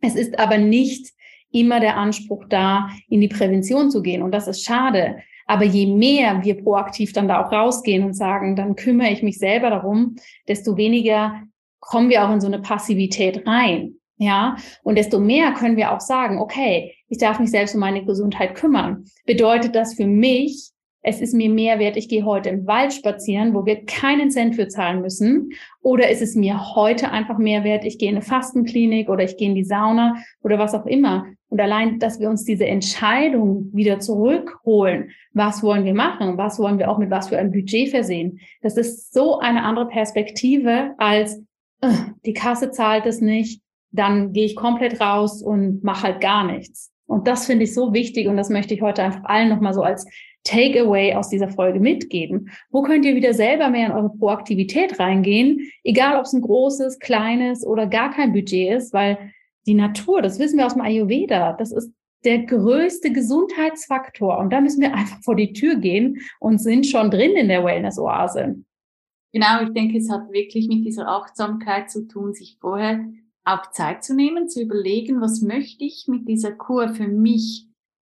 es ist aber nicht immer der Anspruch da, in die Prävention zu gehen. Und das ist schade. Aber je mehr wir proaktiv dann da auch rausgehen und sagen, dann kümmere ich mich selber darum, desto weniger kommen wir auch in so eine Passivität rein. Ja, und desto mehr können wir auch sagen, okay, ich darf mich selbst um meine Gesundheit kümmern. Bedeutet das für mich, es ist mir mehr wert, ich gehe heute im Wald spazieren, wo wir keinen Cent für zahlen müssen? Oder ist es mir heute einfach mehr wert, ich gehe in eine Fastenklinik oder ich gehe in die Sauna oder was auch immer? Und allein, dass wir uns diese Entscheidung wieder zurückholen, was wollen wir machen, was wollen wir auch mit was für einem Budget versehen, das ist so eine andere Perspektive als, die Kasse zahlt es nicht, dann gehe ich komplett raus und mache halt gar nichts. Und das finde ich so wichtig und das möchte ich heute einfach allen nochmal so als Takeaway aus dieser Folge mitgeben. Wo könnt ihr wieder selber mehr in eure Proaktivität reingehen, egal ob es ein großes, kleines oder gar kein Budget ist, weil die Natur, das wissen wir aus dem Ayurveda, das ist der größte Gesundheitsfaktor und da müssen wir einfach vor die Tür gehen und sind schon drin in der Wellness-Oase. Genau, ich denke, es hat wirklich mit dieser Achtsamkeit zu tun, sich vorher auch Zeit zu nehmen, zu überlegen, was möchte ich mit dieser Kur für mich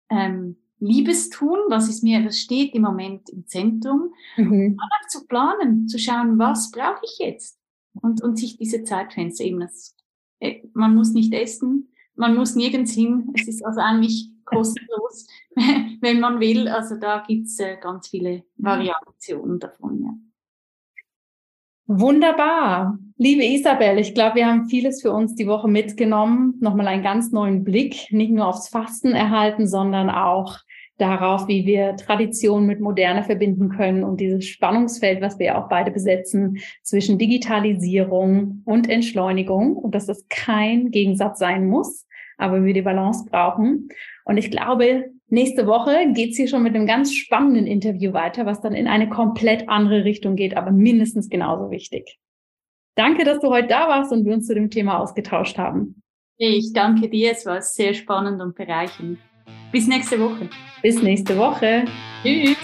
ähm, Liebes tun, was ist mir, was steht im Moment im Zentrum, mhm. aber zu planen, zu schauen, was brauche ich jetzt und, und sich diese Zeitfenster eben, das, äh, man muss nicht essen, man muss nirgends hin, es ist also eigentlich kostenlos, wenn man will, also da gibt's äh, ganz viele Variationen davon, ja. Wunderbar. Liebe Isabel, ich glaube, wir haben vieles für uns die Woche mitgenommen. Nochmal einen ganz neuen Blick, nicht nur aufs Fasten erhalten, sondern auch darauf, wie wir Tradition mit Moderne verbinden können und dieses Spannungsfeld, was wir auch beide besetzen, zwischen Digitalisierung und Entschleunigung und dass das kein Gegensatz sein muss, aber wir die Balance brauchen. Und ich glaube, nächste Woche geht's hier schon mit einem ganz spannenden Interview weiter, was dann in eine komplett andere Richtung geht, aber mindestens genauso wichtig. Danke, dass du heute da warst und wir uns zu dem Thema ausgetauscht haben. Ich danke dir, es war sehr spannend und bereichernd. Bis nächste Woche. Bis nächste Woche. Tschüss.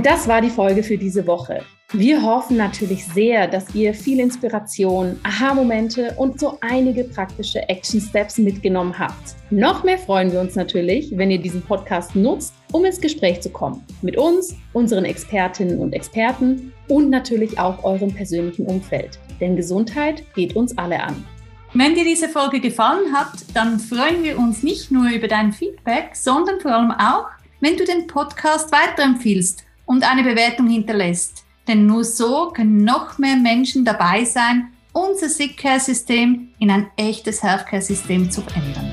Und das war die Folge für diese Woche. Wir hoffen natürlich sehr, dass ihr viel Inspiration, Aha-Momente und so einige praktische Action-Steps mitgenommen habt. Noch mehr freuen wir uns natürlich, wenn ihr diesen Podcast nutzt, um ins Gespräch zu kommen. Mit uns, unseren Expertinnen und Experten und natürlich auch eurem persönlichen Umfeld. Denn Gesundheit geht uns alle an. Wenn dir diese Folge gefallen hat, dann freuen wir uns nicht nur über dein Feedback, sondern vor allem auch, wenn du den Podcast weiterempfiehlst und eine Bewertung hinterlässt. Denn nur so können noch mehr Menschen dabei sein, unser Sick Care System in ein echtes Healthcare System zu verändern.